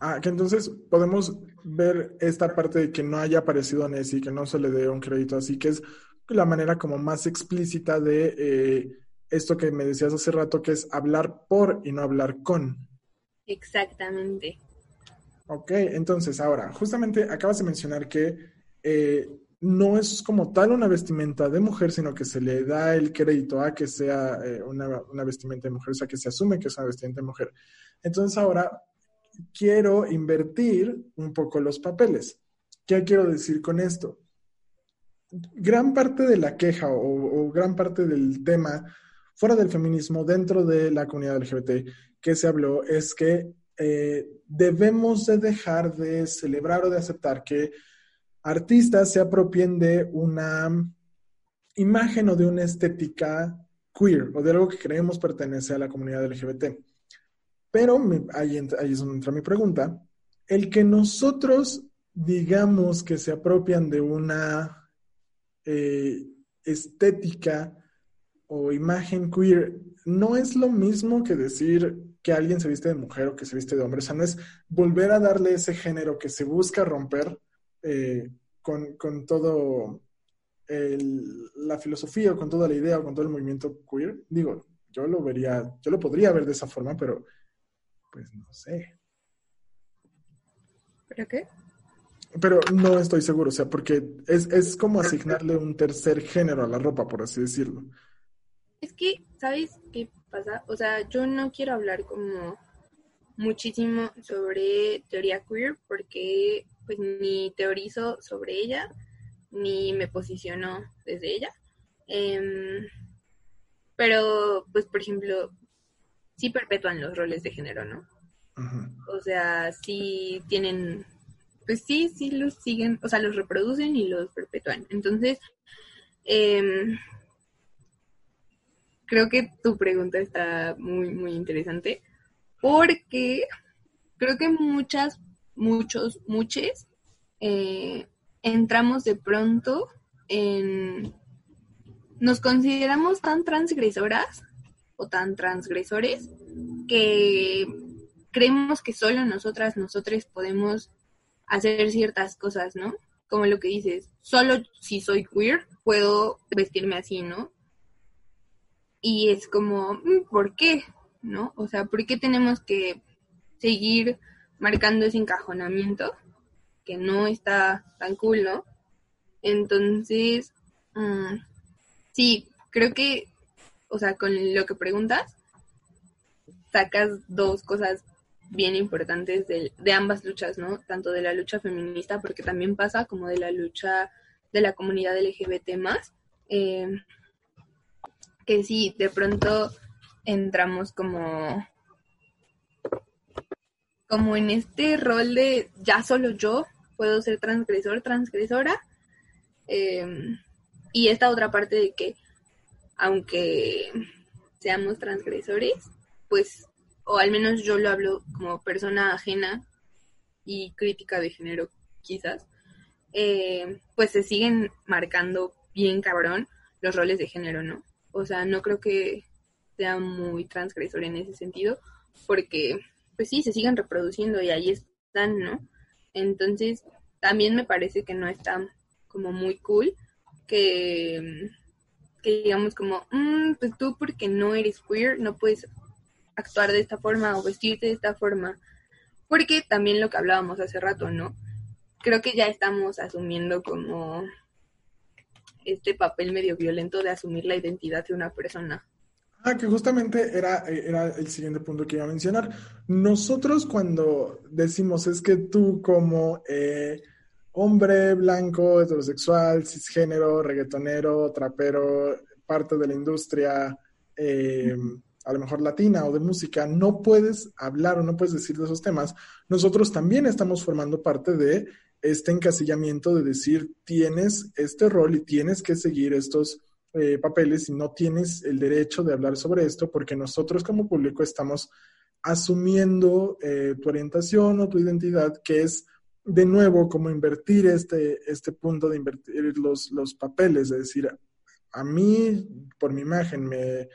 Ah, que entonces podemos ver esta parte de que no haya aparecido Nessie, que no se le dé un crédito así, que es la manera como más explícita de eh, esto que me decías hace rato, que es hablar por y no hablar con. Exactamente. Ok, entonces ahora, justamente acabas de mencionar que eh, no es como tal una vestimenta de mujer, sino que se le da el crédito a que sea eh, una, una, vestimenta de mujer, o sea, que se asume que es una vestimenta de mujer. Entonces ahora quiero invertir un poco los papeles. ¿Qué quiero decir con esto? Gran parte de la queja o, o gran parte del tema fuera del feminismo, dentro de la comunidad LGBT, que se habló es que eh, debemos de dejar de celebrar o de aceptar que artistas se apropien de una imagen o de una estética queer o de algo que creemos pertenece a la comunidad LGBT. Pero ahí, es donde entra mi pregunta. El que nosotros digamos que se apropian de una eh, estética o imagen queer no es lo mismo que decir que alguien se viste de mujer o que se viste de hombre. O sea, no es volver a darle ese género que se busca romper eh, con, todo, la filosofía o con toda la idea o con todo el movimiento queer, digo, yo lo vería, yo lo podría ver de esa forma, pero pues no sé. ¿Pero qué? Pero no estoy seguro, o sea, porque es, es como asignarle un tercer género a la ropa, por así decirlo. Es que, ¿sabes qué pasa? O sea, yo no quiero hablar como muchísimo sobre teoría queer porque pues ni teorizo sobre ella ni me posiciono desde ella. Em, pero, pues, por ejemplo, sí perpetúan los roles de género, ¿no? O sea, sí tienen pues sí, sí los siguen, o sea, los reproducen y los perpetúan. Entonces, em, creo que tu pregunta está muy, muy interesante porque creo que muchas, muchos, muchos eh, entramos de pronto en... Nos consideramos tan transgresoras o tan transgresores que creemos que solo nosotras, nosotros podemos hacer ciertas cosas, ¿no? Como lo que dices, solo si soy queer puedo vestirme así, ¿no? Y es como, mm, ¿por qué? ¿No? O sea, ¿por qué tenemos que seguir marcando ese encajonamiento que no está tan cool, ¿no? Entonces, mm, sí, creo que, o sea, con lo que preguntas, sacas dos cosas bien importantes de, de, ambas luchas, ¿no? Tanto de la lucha feminista, porque también pasa, como de la lucha de la comunidad LGBT más, eh, que sí, de pronto entramos como, como en este rol de ya solo yo puedo ser transgresor, transgresora, eh, y esta otra parte de que aunque seamos transgresores, pues o al menos yo lo hablo como persona ajena y crítica de género, quizás, eh, pues se siguen marcando bien cabrón los roles de género, ¿no? O sea, no creo que sea muy transgresor en ese sentido, porque, pues sí, se siguen reproduciendo y ahí están, ¿no? Entonces, también me parece que no está como muy cool que, que digamos como, mm, pues tú porque no eres queer no puedes actuar de esta forma o vestirte de esta forma. Porque también lo que hablábamos hace rato, ¿no? Creo que ya estamos asumiendo como este papel medio violento de asumir la identidad de una persona. Ah, que justamente era, era el siguiente punto que iba a mencionar. Nosotros cuando decimos es que tú como eh, hombre blanco, heterosexual, cisgénero, reggaetonero, trapero, parte de la industria, eh, a lo mejor latina o de música, no puedes hablar o no puedes decir de esos temas, nosotros también estamos formando parte de este encasillamiento de decir tienes este rol y tienes que seguir estos eh, papeles y no tienes el derecho de hablar sobre esto porque nosotros como público estamos asumiendo eh, tu orientación o tu identidad, que es de nuevo como invertir este, este punto de invertir los, los papeles, es decir, a mí, por mi imagen, me,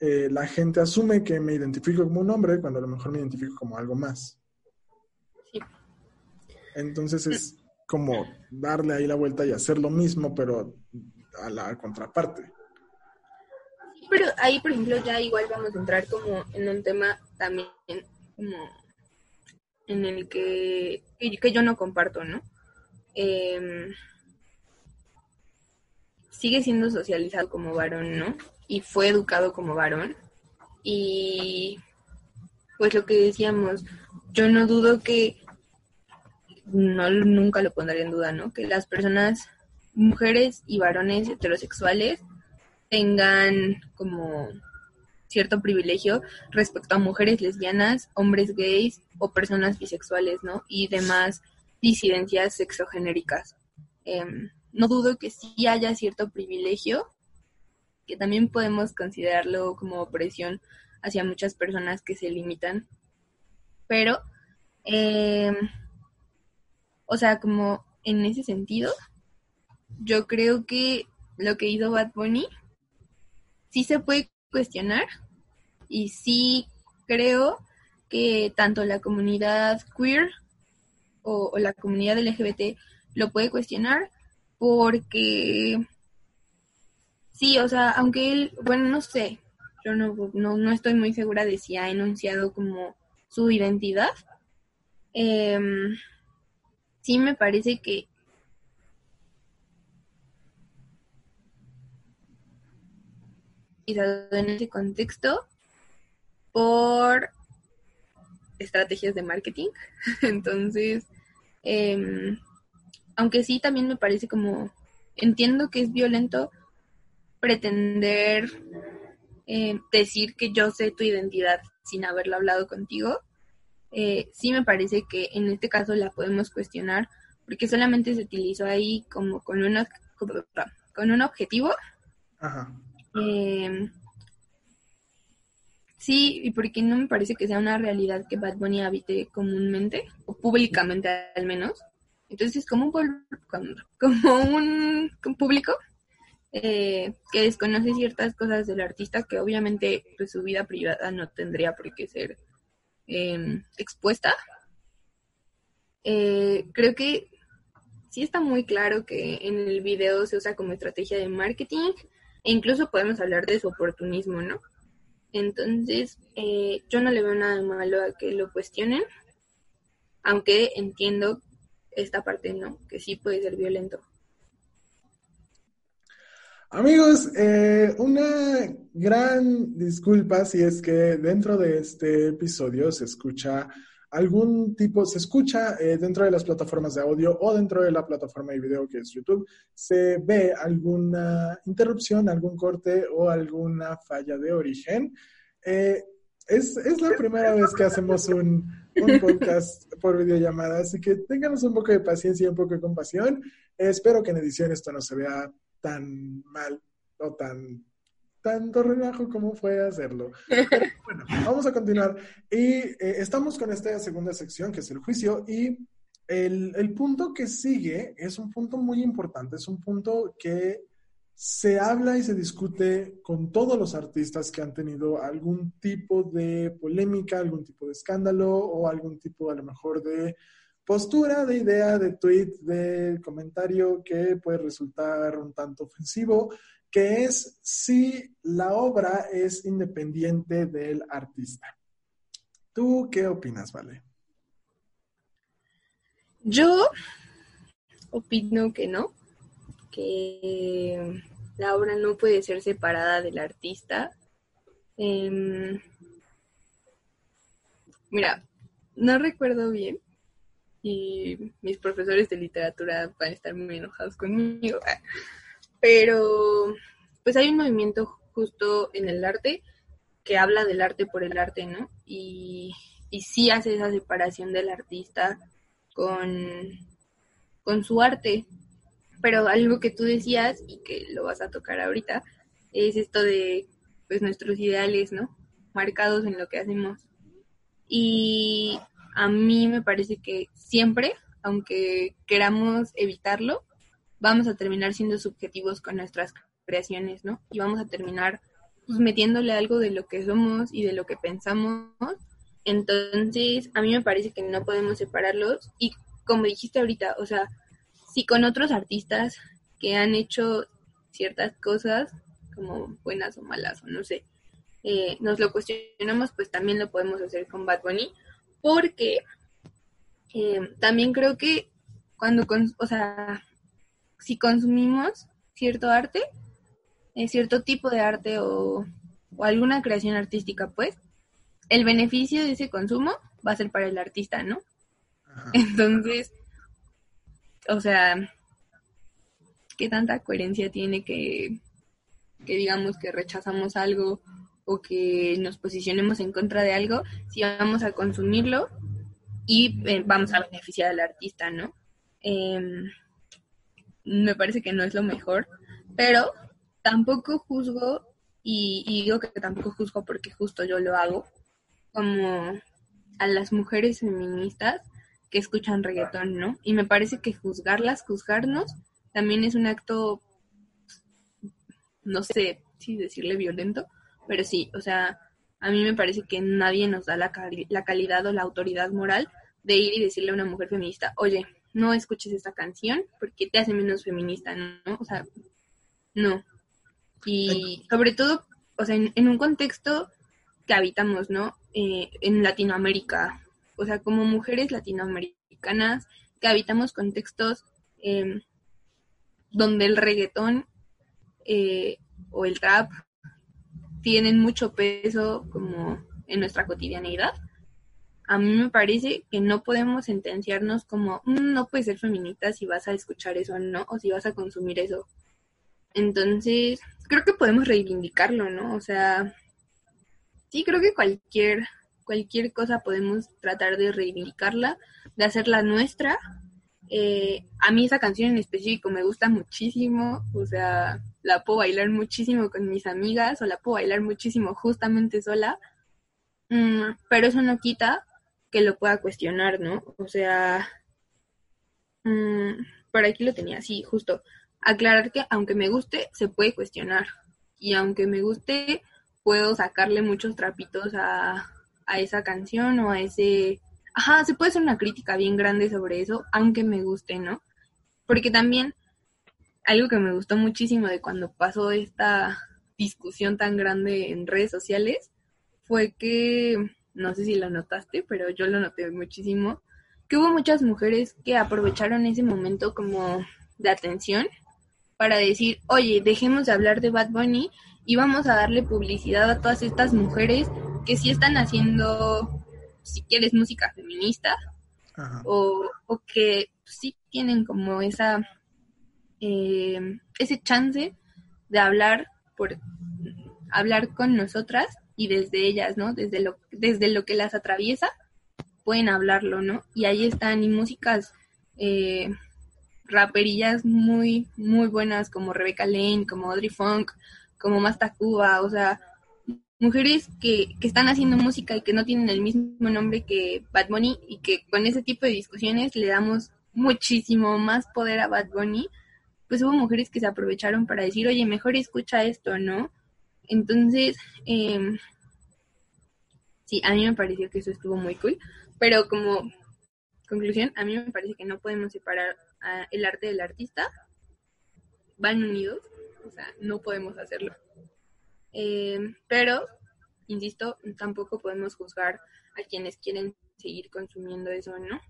eh, la gente asume que me identifico como un hombre cuando a lo mejor me identifico como algo más. Entonces es como darle ahí la vuelta y hacer lo mismo, pero a la contraparte. Pero ahí, por ejemplo, ya igual vamos a entrar como en un tema también como en el que, que yo no comparto, ¿no? Em, sigue siendo socializado como varón, ¿no? y fue educado como varón. Y pues lo que decíamos, yo no dudo que, no nunca lo pondré en duda, ¿no? Que las personas, mujeres y varones heterosexuales, tengan como cierto privilegio respecto a mujeres lesbianas, hombres gays o personas bisexuales, ¿no? Y demás disidencias sexogenéricas. Em, no dudo que sí haya cierto privilegio que también podemos considerarlo como opresión hacia muchas personas que se limitan. Pero, em, o sea, como en ese sentido, yo creo que lo que hizo Bad Bunny sí se puede cuestionar y sí creo que tanto la comunidad queer o, la comunidad LGBT lo puede cuestionar porque Sí, o sea, aunque él, bueno, no sé, yo no, no, no estoy muy segura de si ha enunciado como su identidad. Em, sí me parece que en ese contexto por estrategias de marketing. Entonces, em, aunque sí también me parece como, entiendo que es violento pretender eh, decir que yo sé tu identidad sin haberlo hablado contigo, eh, sí me parece que en este caso la podemos cuestionar porque solamente se utilizó ahí como con, una, con un objetivo. Em, sí, y porque no me parece que sea una realidad que Bad Bunny habite comúnmente, o públicamente al menos. Entonces, como un, como un público eh, que desconoce ciertas cosas del artista que obviamente pues su vida privada no tendría por qué ser em, expuesta. Eh, creo que sí está muy claro que en el video se usa como estrategia de marketing e incluso podemos hablar de su oportunismo, ¿no? Entonces, eh, yo no le veo nada de malo a que lo cuestionen, aunque entiendo esta parte, ¿no? Que sí puede ser violento. Amigos, eh, una gran disculpa si es que dentro de este episodio se escucha algún tipo, se escucha eh, dentro de las plataformas de audio o dentro de la plataforma de video que es YouTube, se ve alguna interrupción, algún corte o alguna falla de origen. Eh, es, la primera vez que hacemos un, un, podcast por videollamada, así que ténganos un poco de paciencia y un poco de compasión. espero que en edición esto no se vea tan mal o tan tanto relajo como fue hacerlo. bueno, vamos a continuar. Y eh, estamos con esta segunda sección, que es el juicio, y el, el, punto que sigue es un punto muy importante, es un punto que se habla y se discute con todos los artistas que han tenido algún tipo de polémica, algún tipo de escándalo o algún tipo a lo mejor de postura, de idea, de tweet, de comentario que puede resultar un tanto ofensivo, que es si la obra es independiente del artista. ¿Tú qué opinas, Vale? Yo opino que no, que la obra no puede ser separada del artista. Em, mira, no recuerdo bien, y mis profesores de literatura van a estar muy enojados conmigo. Pero pues hay un movimiento justo en el arte que habla del arte por el arte, ¿no? Y, y sí hace esa separación del artista con, con su arte. Pero algo que tú decías y que lo vas a tocar ahorita es esto de pues nuestros ideales, ¿no? Marcados en lo que hacemos. Y a mí me parece que siempre, aunque queramos evitarlo, vamos a terminar siendo subjetivos con nuestras creaciones, ¿no? Y vamos a terminar pues, metiéndole algo de lo que somos y de lo que pensamos. Entonces, a mí me parece que no podemos separarlos. Y como dijiste ahorita, o sea, si con otros artistas que han hecho ciertas cosas, como buenas o malas, o no sé, eh, nos lo cuestionamos, pues también lo podemos hacer con Bad Bunny porque eh, también creo que cuando, o sea, si consumimos cierto arte, eh, cierto tipo de arte o, alguna creación artística, pues, el beneficio de ese consumo va a ser para el artista, ¿no? Entonces, o sea, ¿qué tanta coherencia tiene que, que digamos que rechazamos algo o que nos posicionemos en contra de algo si vamos a consumirlo y eh, vamos a beneficiar al artista, ¿no? Em, me parece que no es lo mejor, pero tampoco juzgo, y, y, digo que tampoco juzgo porque justo yo lo hago, como a las mujeres feministas que escuchan reggaetón, ¿no? Y me parece que juzgarlas, juzgarnos, también es un acto, no sé si decirle violento, pero sí, o sea, a mí me parece que nadie nos da la, la calidad o la autoridad moral de ir y decirle a una mujer feminista, oye, no escuches esta canción porque te hace menos feminista, ¿no? O sea, no. Y sobre todo, o sea, en, un contexto que habitamos, ¿no? Eh, en Latinoamérica, o sea, como mujeres latinoamericanas que habitamos contextos em, donde el reggaetón eh, o el trap tienen mucho peso como en nuestra cotidianidad, a mí me parece que no podemos sentenciarnos como mm, no puedes ser feminista si vas a escuchar eso, ¿no? O si vas a consumir eso. Entonces, creo que podemos reivindicarlo, ¿no? O sea, sí, creo que cualquier, cualquier cosa podemos tratar de reivindicarla, de hacerla nuestra. Eh, a mí esa canción en específico me gusta muchísimo, o sea, la puedo bailar muchísimo con mis amigas o la puedo bailar muchísimo justamente sola, mm, pero eso no quita que lo pueda cuestionar, ¿no? O sea, mm, por aquí lo tenía, sí, justo. Aclarar que aunque me guste, se puede cuestionar. Y aunque me guste, puedo sacarle muchos trapitos a, a esa canción o a ese... Ajá, se puede hacer una crítica bien grande sobre eso, aunque me guste, ¿no? Porque también algo que me gustó muchísimo de cuando pasó esta discusión tan grande en redes sociales fue que no sé si lo notaste, pero yo lo noté muchísimo, que hubo muchas mujeres que aprovecharon ese momento como de atención para decir, oye, dejemos de hablar de Bad Bunny y vamos a darle publicidad a todas estas mujeres que sí están haciendo, si quieres, música feminista, o, o, que sí tienen como esa, eh, ese chance de hablar por hablar con nosotras y desde ellas, ¿no? Desde lo, desde lo que las atraviesa, pueden hablarlo, ¿no? Y ahí están, y músicas eh, raperillas muy, muy buenas como Rebecca Lane, como Audrey Funk, como Masta Cuba, o sea, mujeres que, que están haciendo música y que no tienen el mismo nombre que Bad Bunny y que con ese tipo de discusiones le damos muchísimo más poder a Bad Bunny, pues hubo mujeres que se aprovecharon para decir, oye, mejor escucha esto, ¿no? Entonces, eh, sí, a mí me pareció que eso estuvo muy cool, pero como conclusión, a mí me parece que no podemos separar el arte del artista, van unidos, o sea, no podemos hacerlo. Eh, pero, insisto, tampoco podemos juzgar a quienes quieren seguir consumiendo eso, ¿no?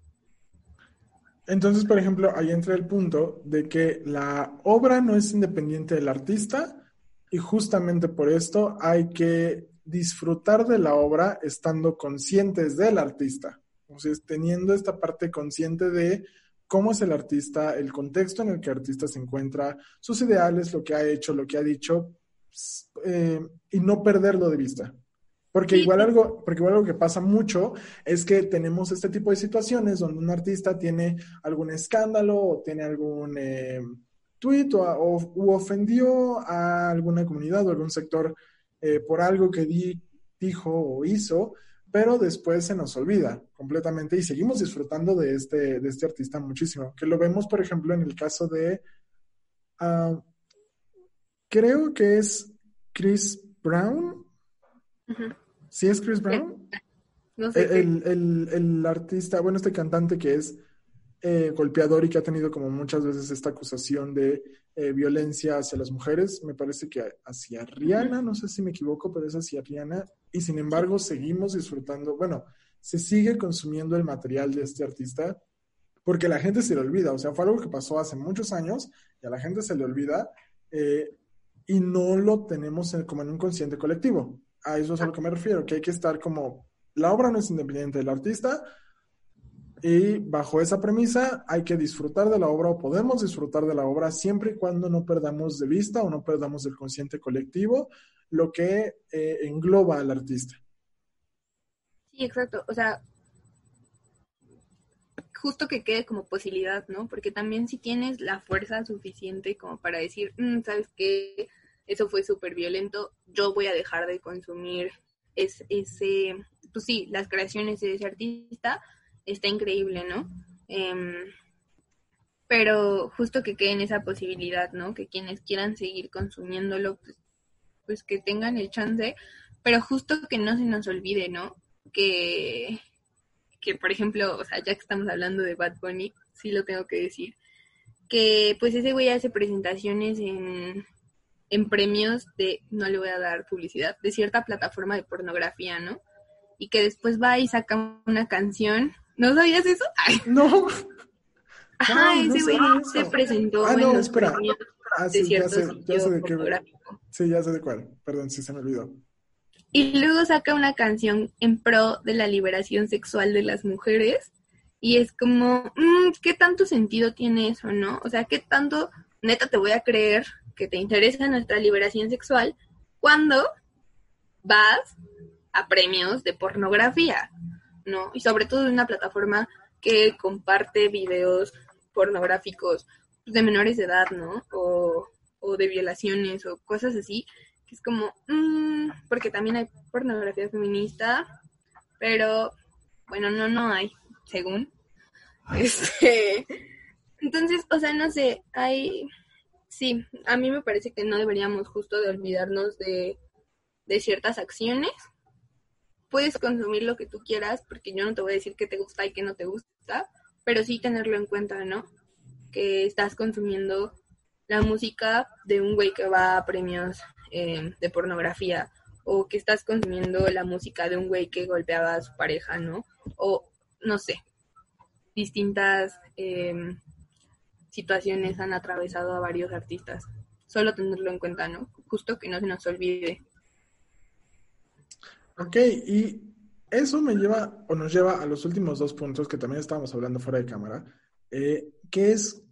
Entonces, por ejemplo, ahí entra el punto de que la obra no es independiente del artista, y justamente por esto hay que disfrutar de la obra estando conscientes del artista. O sea, teniendo esta parte consciente de cómo es el artista, el contexto en el que el artista se encuentra, sus ideales, lo que ha hecho, lo que ha dicho, eh, y no perderlo de vista. Porque igual, algo, porque igual algo que pasa mucho es que tenemos este tipo de situaciones donde un artista tiene algún escándalo o tiene algún... Eh, tweet o, ofendió a alguna comunidad o algún sector eh, por algo que dijo o hizo, pero después se nos olvida completamente y seguimos disfrutando de este, de este artista muchísimo. Que lo vemos, por ejemplo, en el caso de, ah, creo que es Chris Brown. ¿Sí es Chris Brown? No sé. el, el, artista, bueno, este cantante que es eh, golpeador y que ha tenido como muchas veces esta acusación de eh, violencia hacia las mujeres. Me parece que hacia Rihanna, no sé si me equivoco, pero es hacia Rihanna. Y sin embargo, seguimos disfrutando, bueno, se sigue consumiendo el material de este artista porque la gente se le olvida. O sea, fue algo que pasó hace muchos años y a la gente se le olvida eh, y no lo tenemos como en un consciente colectivo. A eso es a lo que me refiero, que hay que estar como, la obra no es independiente del artista, y bajo esa premisa hay que disfrutar de la obra o podemos disfrutar de la obra siempre y cuando no perdamos de vista o no perdamos del consciente colectivo lo que eh, engloba al artista. Sí, exacto. O sea, justo que quede como posibilidad, ¿no? Porque también si tienes la fuerza suficiente como para decir, mm, ¿sabes qué? Eso fue súper violento, yo voy a dejar de consumir ese, pues sí, las creaciones de ese artista, está increíble, ¿no? Em, pero justo que queden esa posibilidad, ¿no? Que quienes quieran seguir consumiéndolo, pues, pues, que tengan el chance, pero justo que no se nos olvide, ¿no? Que, que por ejemplo, o sea, ya que estamos hablando de Bad Bunny, sí lo tengo que decir, que pues ese güey hace presentaciones en, en premios de, no le voy a dar publicidad, de cierta plataforma de pornografía, ¿no? Y que después va y saca una canción. ¿No sabías eso? No. Ajá, ese güey se presentó ah, en no, los espera. premios Ah, de ya cierto sé, ya sé de qué. pornográfico. Sí, ya sé de cuál. Perdón, sí se me olvidó. Y luego saca una canción en pro de la liberación sexual de las mujeres. Y es como, mm, ¿qué tanto sentido tiene eso, no? O sea, ¿qué tanto neta te voy a creer que te interesa nuestra liberación sexual cuando vas a premios de pornografía, ¿no? Y sobre todo en una plataforma que comparte videos pornográficos de menores de edad, ¿no? O, o de violaciones o cosas así, que es como, mm, porque también hay pornografía feminista, pero bueno, no, no hay, según. Este, entonces, o sea, no sé, hay, sí, a mí me parece que no deberíamos justo de olvidarnos de, de ciertas acciones. Puedes consumir lo que tú quieras, porque yo no te voy a decir que te gusta y que no te gusta, pero sí tenerlo en cuenta, ¿no? Que estás consumiendo la música de un güey que va a premios eh, de pornografía, o que estás consumiendo la música de un güey que golpeaba a su pareja, ¿no? O, no sé, distintas eh, situaciones han atravesado a varios artistas. Solo tenerlo en cuenta, ¿no? Justo que no se nos olvide. Ok, y eso me lleva o nos lleva a los últimos dos puntos que también estábamos hablando fuera de cámara, eh, que es,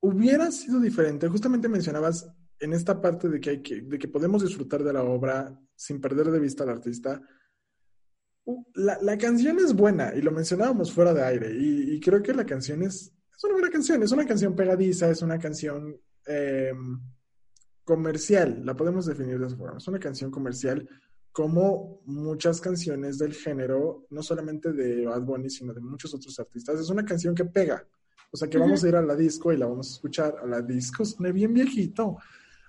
hubiera sido diferente, justamente mencionabas en esta parte de que, hay que, de que podemos disfrutar de la obra sin perder de vista al artista. La, la canción es buena y lo mencionábamos fuera de aire y creo que la canción es, es una buena canción, es una canción pegadiza, es una canción eh, comercial, la podemos definir de esa forma, es una canción comercial como muchas canciones del género, no solamente de Bad Bunny, sino de muchos otros artistas. Es una canción que pega. O sea, que vamos a ir a la disco y la vamos a escuchar. A la disco, suena bien viejito.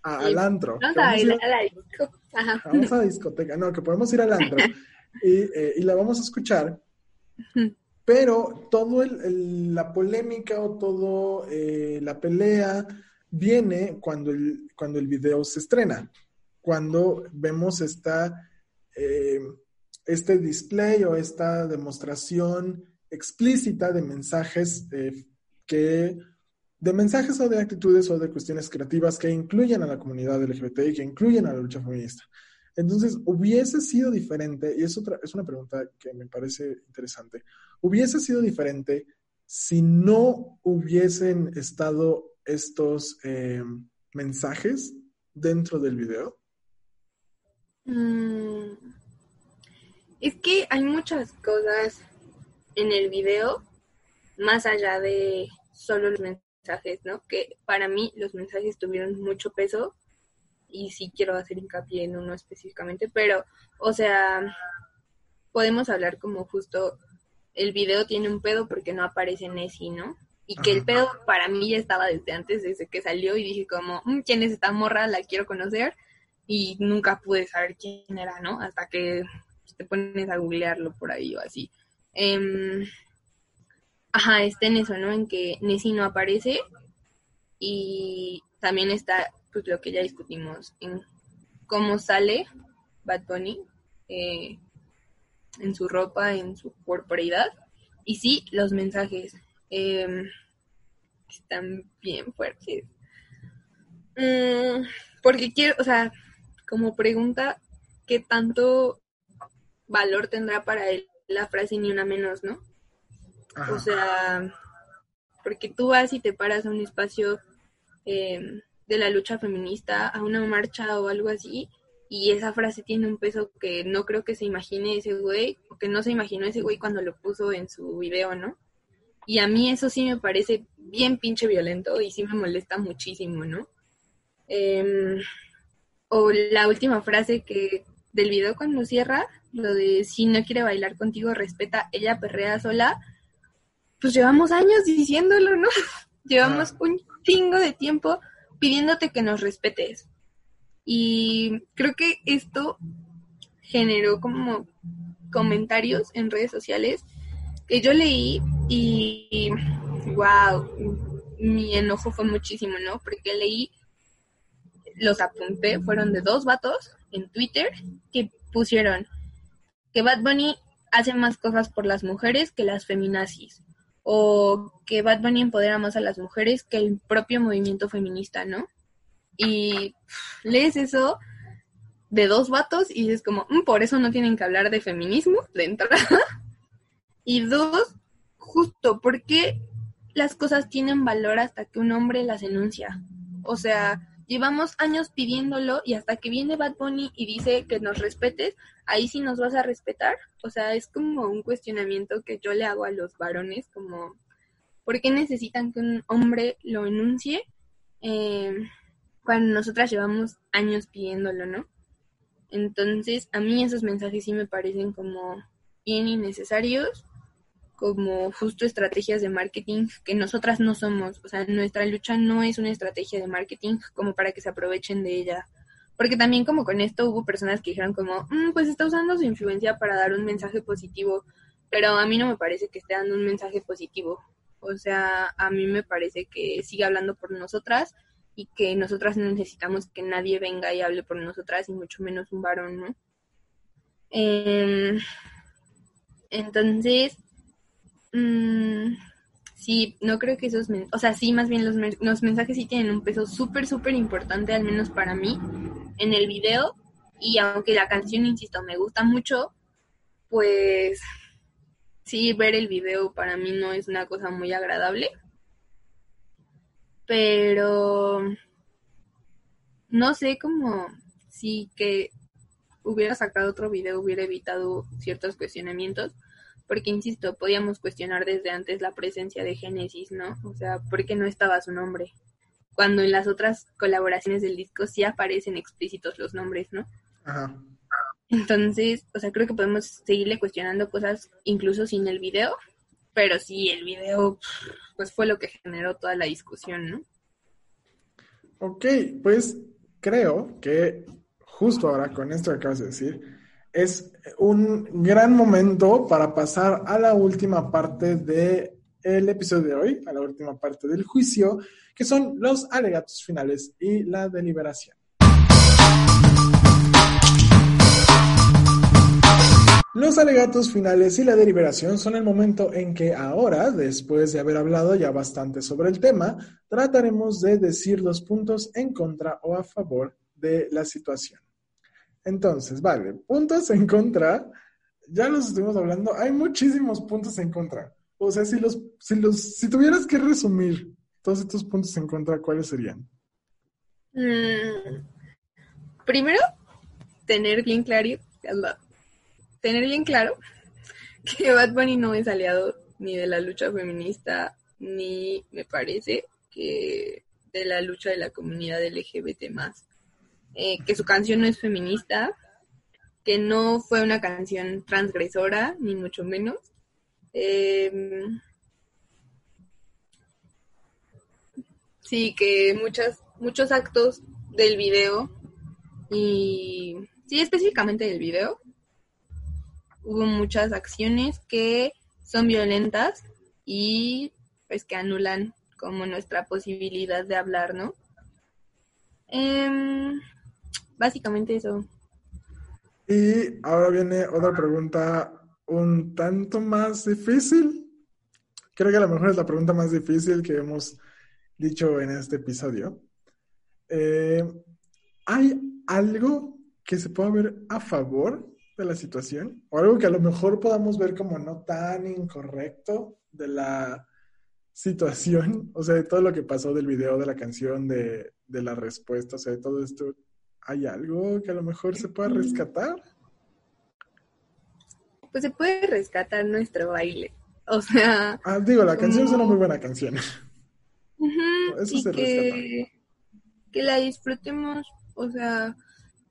A, al antro. Vamos a ir- a la disco. Ajá. vamos a la discoteca. No, que podemos ir al antro y, eh, y la vamos a escuchar. Pero todo el, el- la polémica o todo eh, la pelea viene cuando el, cuando el video se estrena, cuando vemos esta, eh, este display o esta demostración explícita de mensajes que de mensajes o de actitudes o de cuestiones creativas que incluyen a la comunidad LGBTI, que incluyen a la lucha feminista. Entonces, hubiese sido diferente, y es, otra, es una pregunta que me parece interesante, hubiese sido diferente si no hubiesen estado estos eh, mensajes dentro del video. Mm, Es que hay muchas cosas en el video, más allá de solo los mensajes, ¿no? Que para mí los mensajes tuvieron mucho peso y sí quiero hacer hincapié en uno específicamente, pero, o sea, podemos hablar como justo el video tiene un pedo porque no aparece Nessie, ¿no? Y que el pedo para mí ya estaba desde antes, desde que salió y dije como, "Mm, ¿quién es esta morra? La quiero conocer y nunca pude saber quién era, ¿no? Hasta que te pones a googlearlo por ahí o así. Em, ajá, está en eso, ¿no? En que Nessie no aparece y también está, pues lo que ya discutimos, en cómo sale Bad Bunny eh, en su ropa, en su corporeidad. Y sí, los mensajes em, están bien fuertes. Mm, porque quiero, o sea, como pregunta, ¿qué tanto valor tendrá para él la frase ni una menos, no? Ajá. O sea, porque tú vas y te paras a un espacio eh, de la lucha feminista, a una marcha o algo así, y esa frase tiene un peso que no creo que se imagine ese güey, o que no se imaginó ese güey cuando lo puso en su video, ¿no? Y a mí eso sí me parece bien pinche violento y sí me molesta muchísimo, ¿no? Em, o la última frase que del video cuando cierra, lo de si no quiere bailar contigo, respeta, ella perrea sola, pues llevamos años diciéndolo, ¿no? llevamos un chingo de tiempo pidiéndote que nos respetes. Y creo que esto generó como comentarios en redes sociales que yo leí y, wow, mi enojo fue muchísimo, ¿no? Porque leí los apunté, fueron de dos vatos en Twitter que pusieron que Bad Bunny hace más cosas por las mujeres que las feminazis o que Bad Bunny empodera más a las mujeres que el propio movimiento feminista, ¿no? Y lees eso de dos vatos y es como, mm, por eso no tienen que hablar de feminismo de entrada. y dos, justo porque las cosas tienen valor hasta que un hombre las enuncia. O sea, llevamos años pidiéndolo y hasta que viene Bad Bunny y dice que nos respetes, ahí sí nos vas a respetar. O sea, es como un cuestionamiento que yo le hago a los varones, como, ¿por qué necesitan que un hombre lo enuncie eh, cuando nosotras llevamos años pidiéndolo, no? Entonces, a mí esos mensajes sí me parecen como bien innecesarios como justo estrategias de marketing que nosotras no somos. O sea, nuestra lucha no es una estrategia de marketing como para que se aprovechen de ella. Porque también como con esto hubo personas que dijeron como, mm, pues está usando su influencia para dar un mensaje positivo, pero a mí no me parece que esté dando un mensaje positivo. O sea, a mí me parece que sigue hablando por nosotras y que nosotras no necesitamos que nadie venga y hable por nosotras y mucho menos un varón, ¿no? Em, entonces, Mm, sí, no creo que esos, o sea, sí, más bien los, los mensajes sí tienen un peso súper, súper importante, al menos para mí, en el video. Y aunque la canción, insisto, me gusta mucho, pues sí, ver el video para mí no es una cosa muy agradable. Pero no sé cómo sí que hubiera sacado otro video hubiera evitado ciertos cuestionamientos porque insisto, podíamos cuestionar desde antes la presencia de Génesis, ¿no? O sea, ¿por qué no estaba su nombre? Cuando en las otras colaboraciones del disco sí aparecen explícitos los nombres, ¿no? Ajá. Entonces, o sea, creo que podemos seguirle cuestionando cosas incluso sin el video, pero sí, el video, pues fue lo que generó toda la discusión, ¿no? Ok, pues creo que justo ahora con esto que acabas de decir, es un gran momento para pasar a la última parte del el episodio de hoy, a la última parte del juicio, que son los alegatos finales y la deliberación. Los alegatos finales y la deliberación son el momento en que ahora, después de haber hablado ya bastante sobre el tema, trataremos de decir los puntos en contra o a favor de la situación. Entonces, vale, puntos en contra, ya los estuvimos hablando, hay muchísimos puntos en contra. O sea, si los, si los, si tuvieras que resumir todos estos puntos en contra, ¿cuáles serían? Mm, primero, tener bien claro, tener bien claro que Bad Bunny no es aliado ni de la lucha feminista, ni me parece que de la lucha de la comunidad LGBT más. Eh, que su canción no es feminista, que no fue una canción transgresora, ni mucho menos. Em, sí, que muchas, muchos actos del video y sí, específicamente del video, hubo muchas acciones que son violentas y pues que anulan como nuestra posibilidad de hablar, ¿no? Eh, Básicamente eso. Y ahora viene otra pregunta un tanto más difícil. Creo que a lo mejor es la pregunta más difícil que hemos dicho en este episodio. Eh, ¿Hay algo que se pueda ver a favor de la situación? ¿O algo que a lo mejor podamos ver como no tan incorrecto de la situación? O sea, de todo lo que pasó del video, de la canción, de, de la respuesta, o sea, de todo esto. ¿Hay algo que a lo mejor se pueda rescatar? Pues se puede rescatar nuestro baile. O sea. Ah, digo, la canción es una muy buena canción. Eso se que, que la disfrutemos, o sea,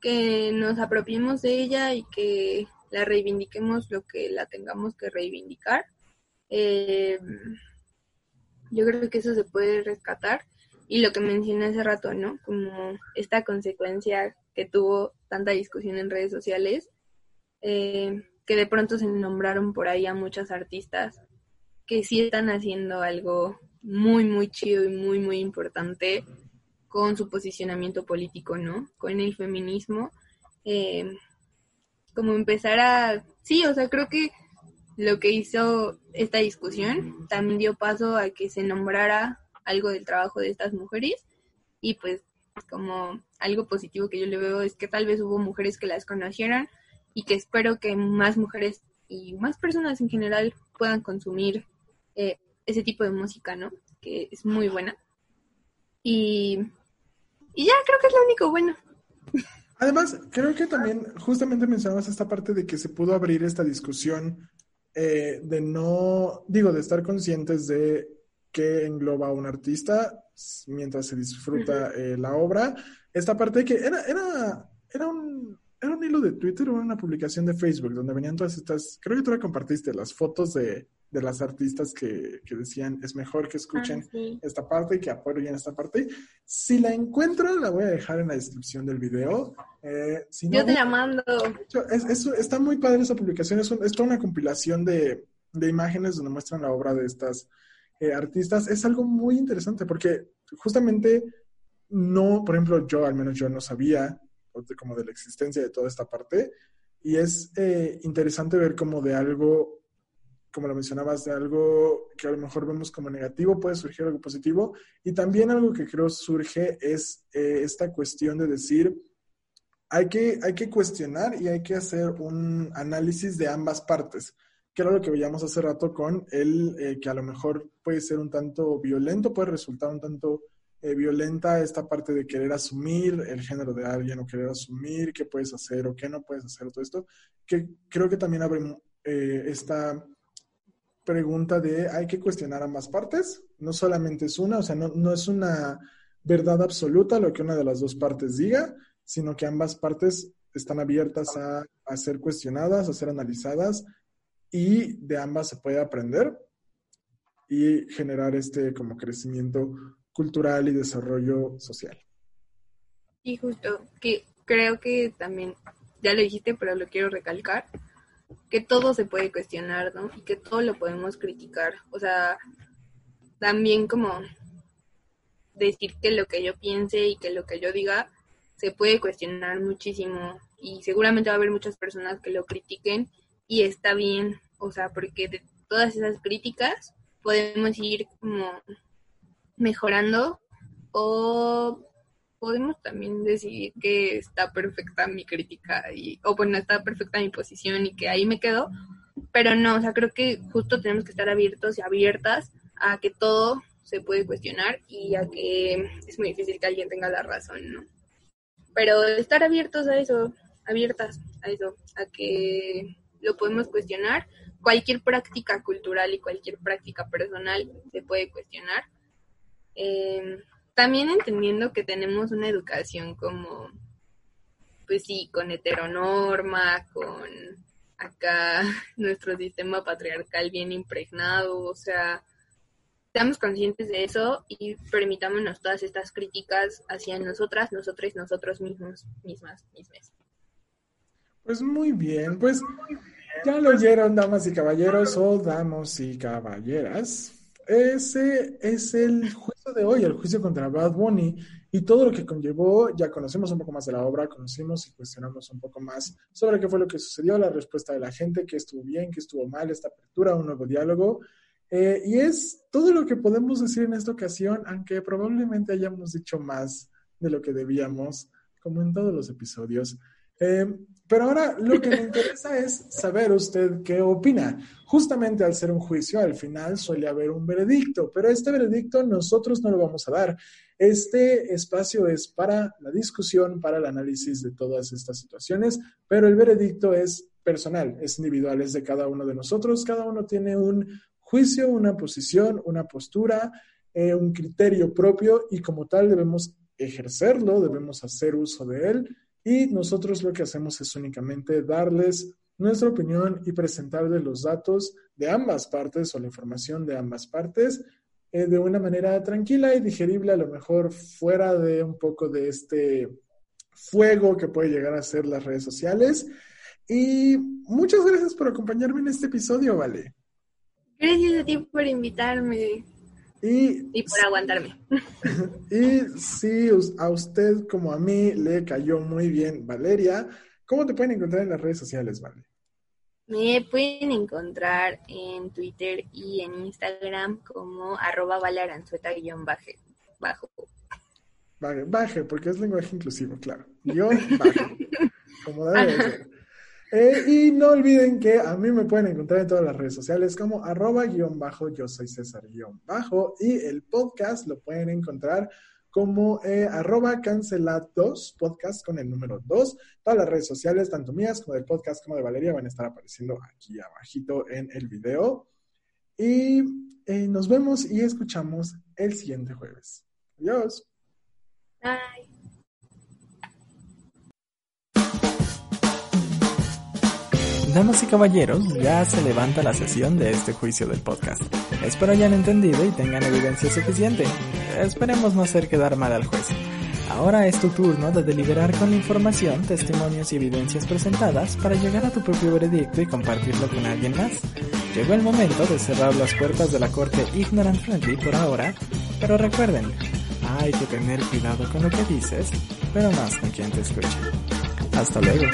que nos apropiemos de ella y que la reivindiquemos lo que la tengamos que reivindicar. Eh, yo creo que eso se puede rescatar y lo que mencioné hace rato, ¿no? Como esta consecuencia que tuvo tanta discusión en redes sociales, eh, que de pronto se nombraron por ahí a muchas artistas que sí están haciendo algo muy, muy chido y muy, muy importante con su posicionamiento político, ¿no? Con el feminismo. Eh, como empezar a... Sí, o sea, creo que lo que hizo esta discusión también dio paso a que se nombrara algo del trabajo de estas mujeres y pues como algo positivo que yo le veo es que tal vez hubo mujeres que las conocieran y que espero que más mujeres y más personas en general puedan consumir eh, ese tipo de música, ¿no? Que es muy buena. Y, y ya creo que es lo único bueno. Además, creo que también justamente mencionabas esta parte de que se pudo abrir esta discusión eh, de no, digo, de estar conscientes de qué engloba un artista mientras se disfruta eh, la obra. Esta parte que era, era, era un, era un hilo de Twitter o una publicación de Facebook donde venían todas estas, creo que tú la compartiste, las fotos de, de las artistas que, que, decían es mejor que escuchen Ah, sí. esta parte y que apoyen esta parte. Si la encuentro, la voy a dejar en la descripción del video. Eh, si no, Yo te la mando. es, es- está muy padre esa publicación. Es, un- es toda una compilación de, de imágenes donde muestran la obra de estas eh, artistas. Es algo muy interesante porque justamente no, por ejemplo, yo, al menos yo no sabía de- como de la existencia de toda esta parte. Y es eh, interesante ver como de algo, como lo mencionabas, de algo que a lo mejor vemos como negativo, puede surgir algo positivo. Y también algo que creo surge es eh, esta cuestión de decir, hay que, hay que cuestionar y hay que hacer un análisis de ambas partes, que era lo que veíamos hace rato con el eh, que a lo mejor puede ser un tanto violento, puede resultar un tanto eh, violenta esta parte de querer asumir el género de alguien o querer asumir qué puedes hacer o qué no puedes hacer, todo esto, que creo que también abre eh, esta pregunta de hay que cuestionar ambas partes, no solamente es una, o sea, no, no es una verdad absoluta lo que una de las dos partes diga, sino que ambas partes están abiertas a, a ser cuestionadas, a ser analizadas y de ambas se puede aprender y generar este como crecimiento cultural y desarrollo social. Y justo, que creo que también, ya lo dijiste, pero lo quiero recalcar, que todo se puede cuestionar, ¿no? Y que todo lo podemos criticar. O sea, también como decir que lo que yo piense y que lo que yo diga se puede cuestionar muchísimo y seguramente va a haber muchas personas que lo critiquen y está bien, o sea, porque de todas esas críticas podemos ir como mejorando o podemos también decidir que está perfecta mi crítica y o bueno está perfecta mi posición y que ahí me quedo pero no o sea creo que justo tenemos que estar abiertos y abiertas a que todo se puede cuestionar y a que es muy difícil que alguien tenga la razón no pero estar abiertos a eso abiertas a eso a que lo podemos cuestionar. Cualquier práctica cultural y cualquier práctica personal se puede cuestionar. Eh, también entendiendo que tenemos una educación como, pues sí, con heteronorma, con acá nuestro sistema patriarcal bien impregnado, o sea, seamos conscientes de eso y permitámonos todas estas críticas hacia nosotras, nosotros, nosotros mismos, mismas, mismas. Pues muy bien, pues ya lo oyeron, damas y caballeros o damos y caballeras. Ese es el juicio de hoy, el juicio contra Bad Bunny y todo lo que conllevó. Ya conocemos un poco más de la obra, conocimos y cuestionamos un poco más sobre qué fue lo que sucedió, la respuesta de la gente, qué estuvo bien, qué estuvo mal, esta apertura, un nuevo diálogo. Eh, y es todo lo que podemos decir en esta ocasión, aunque probablemente hayamos dicho más de lo que debíamos, como en todos los episodios. Eh, pero ahora lo que me interesa es saber usted qué opina. Justamente al ser un juicio, al final suele haber un veredicto, pero este veredicto nosotros no lo vamos a dar. Este espacio es para la discusión, para el análisis de todas estas situaciones, pero el veredicto es personal, es individual, es de cada uno de nosotros. Cada uno tiene un juicio, una posición, una postura, eh, un criterio propio y como tal debemos ejercerlo, debemos hacer uso de él y nosotros lo que hacemos es únicamente darles nuestra opinión y presentarles los datos de ambas partes o la información de ambas partes eh, de una manera tranquila y digerible, a lo mejor fuera de un poco de este fuego que puede llegar a ser las redes sociales. Y muchas gracias por acompañarme en este episodio, Vale. Gracias a ti por invitarme. Y, y por aguantarme. y si a usted como a mí le cayó muy bien Valeria, ¿cómo te pueden encontrar en las redes sociales, Vale? Me pueden encontrar en Twitter y en Instagram como arroba bajo. Baje, baje, porque es lenguaje inclusivo, claro. Guión baje, como debe ser. Eh, y no olviden que a mí me pueden encontrar en todas las redes sociales como arroba guion bajo, yo soy César guion bajo, y el podcast lo pueden encontrar como eh, arroba cancelados, podcast con el número 2. Todas las redes sociales, tanto mías como del podcast como de Valeria, van a estar apareciendo aquí abajito en el video. Y eh, nos vemos y escuchamos el siguiente jueves. Adiós. Bye. Damas y caballeros, ya se levanta la sesión de este juicio del podcast. Espero hayan entendido y tengan evidencia suficiente. Esperemos no hacer quedar mal al juez. Ahora es tu turno de deliberar con la información, testimonios y evidencias presentadas para llegar a tu propio veredicto y compartirlo con alguien más. Llegó el momento de cerrar las puertas de la corte ignorant friendly por ahora, pero recuerden, hay que tener cuidado con lo que dices, pero más con quien te escucha. Hasta luego.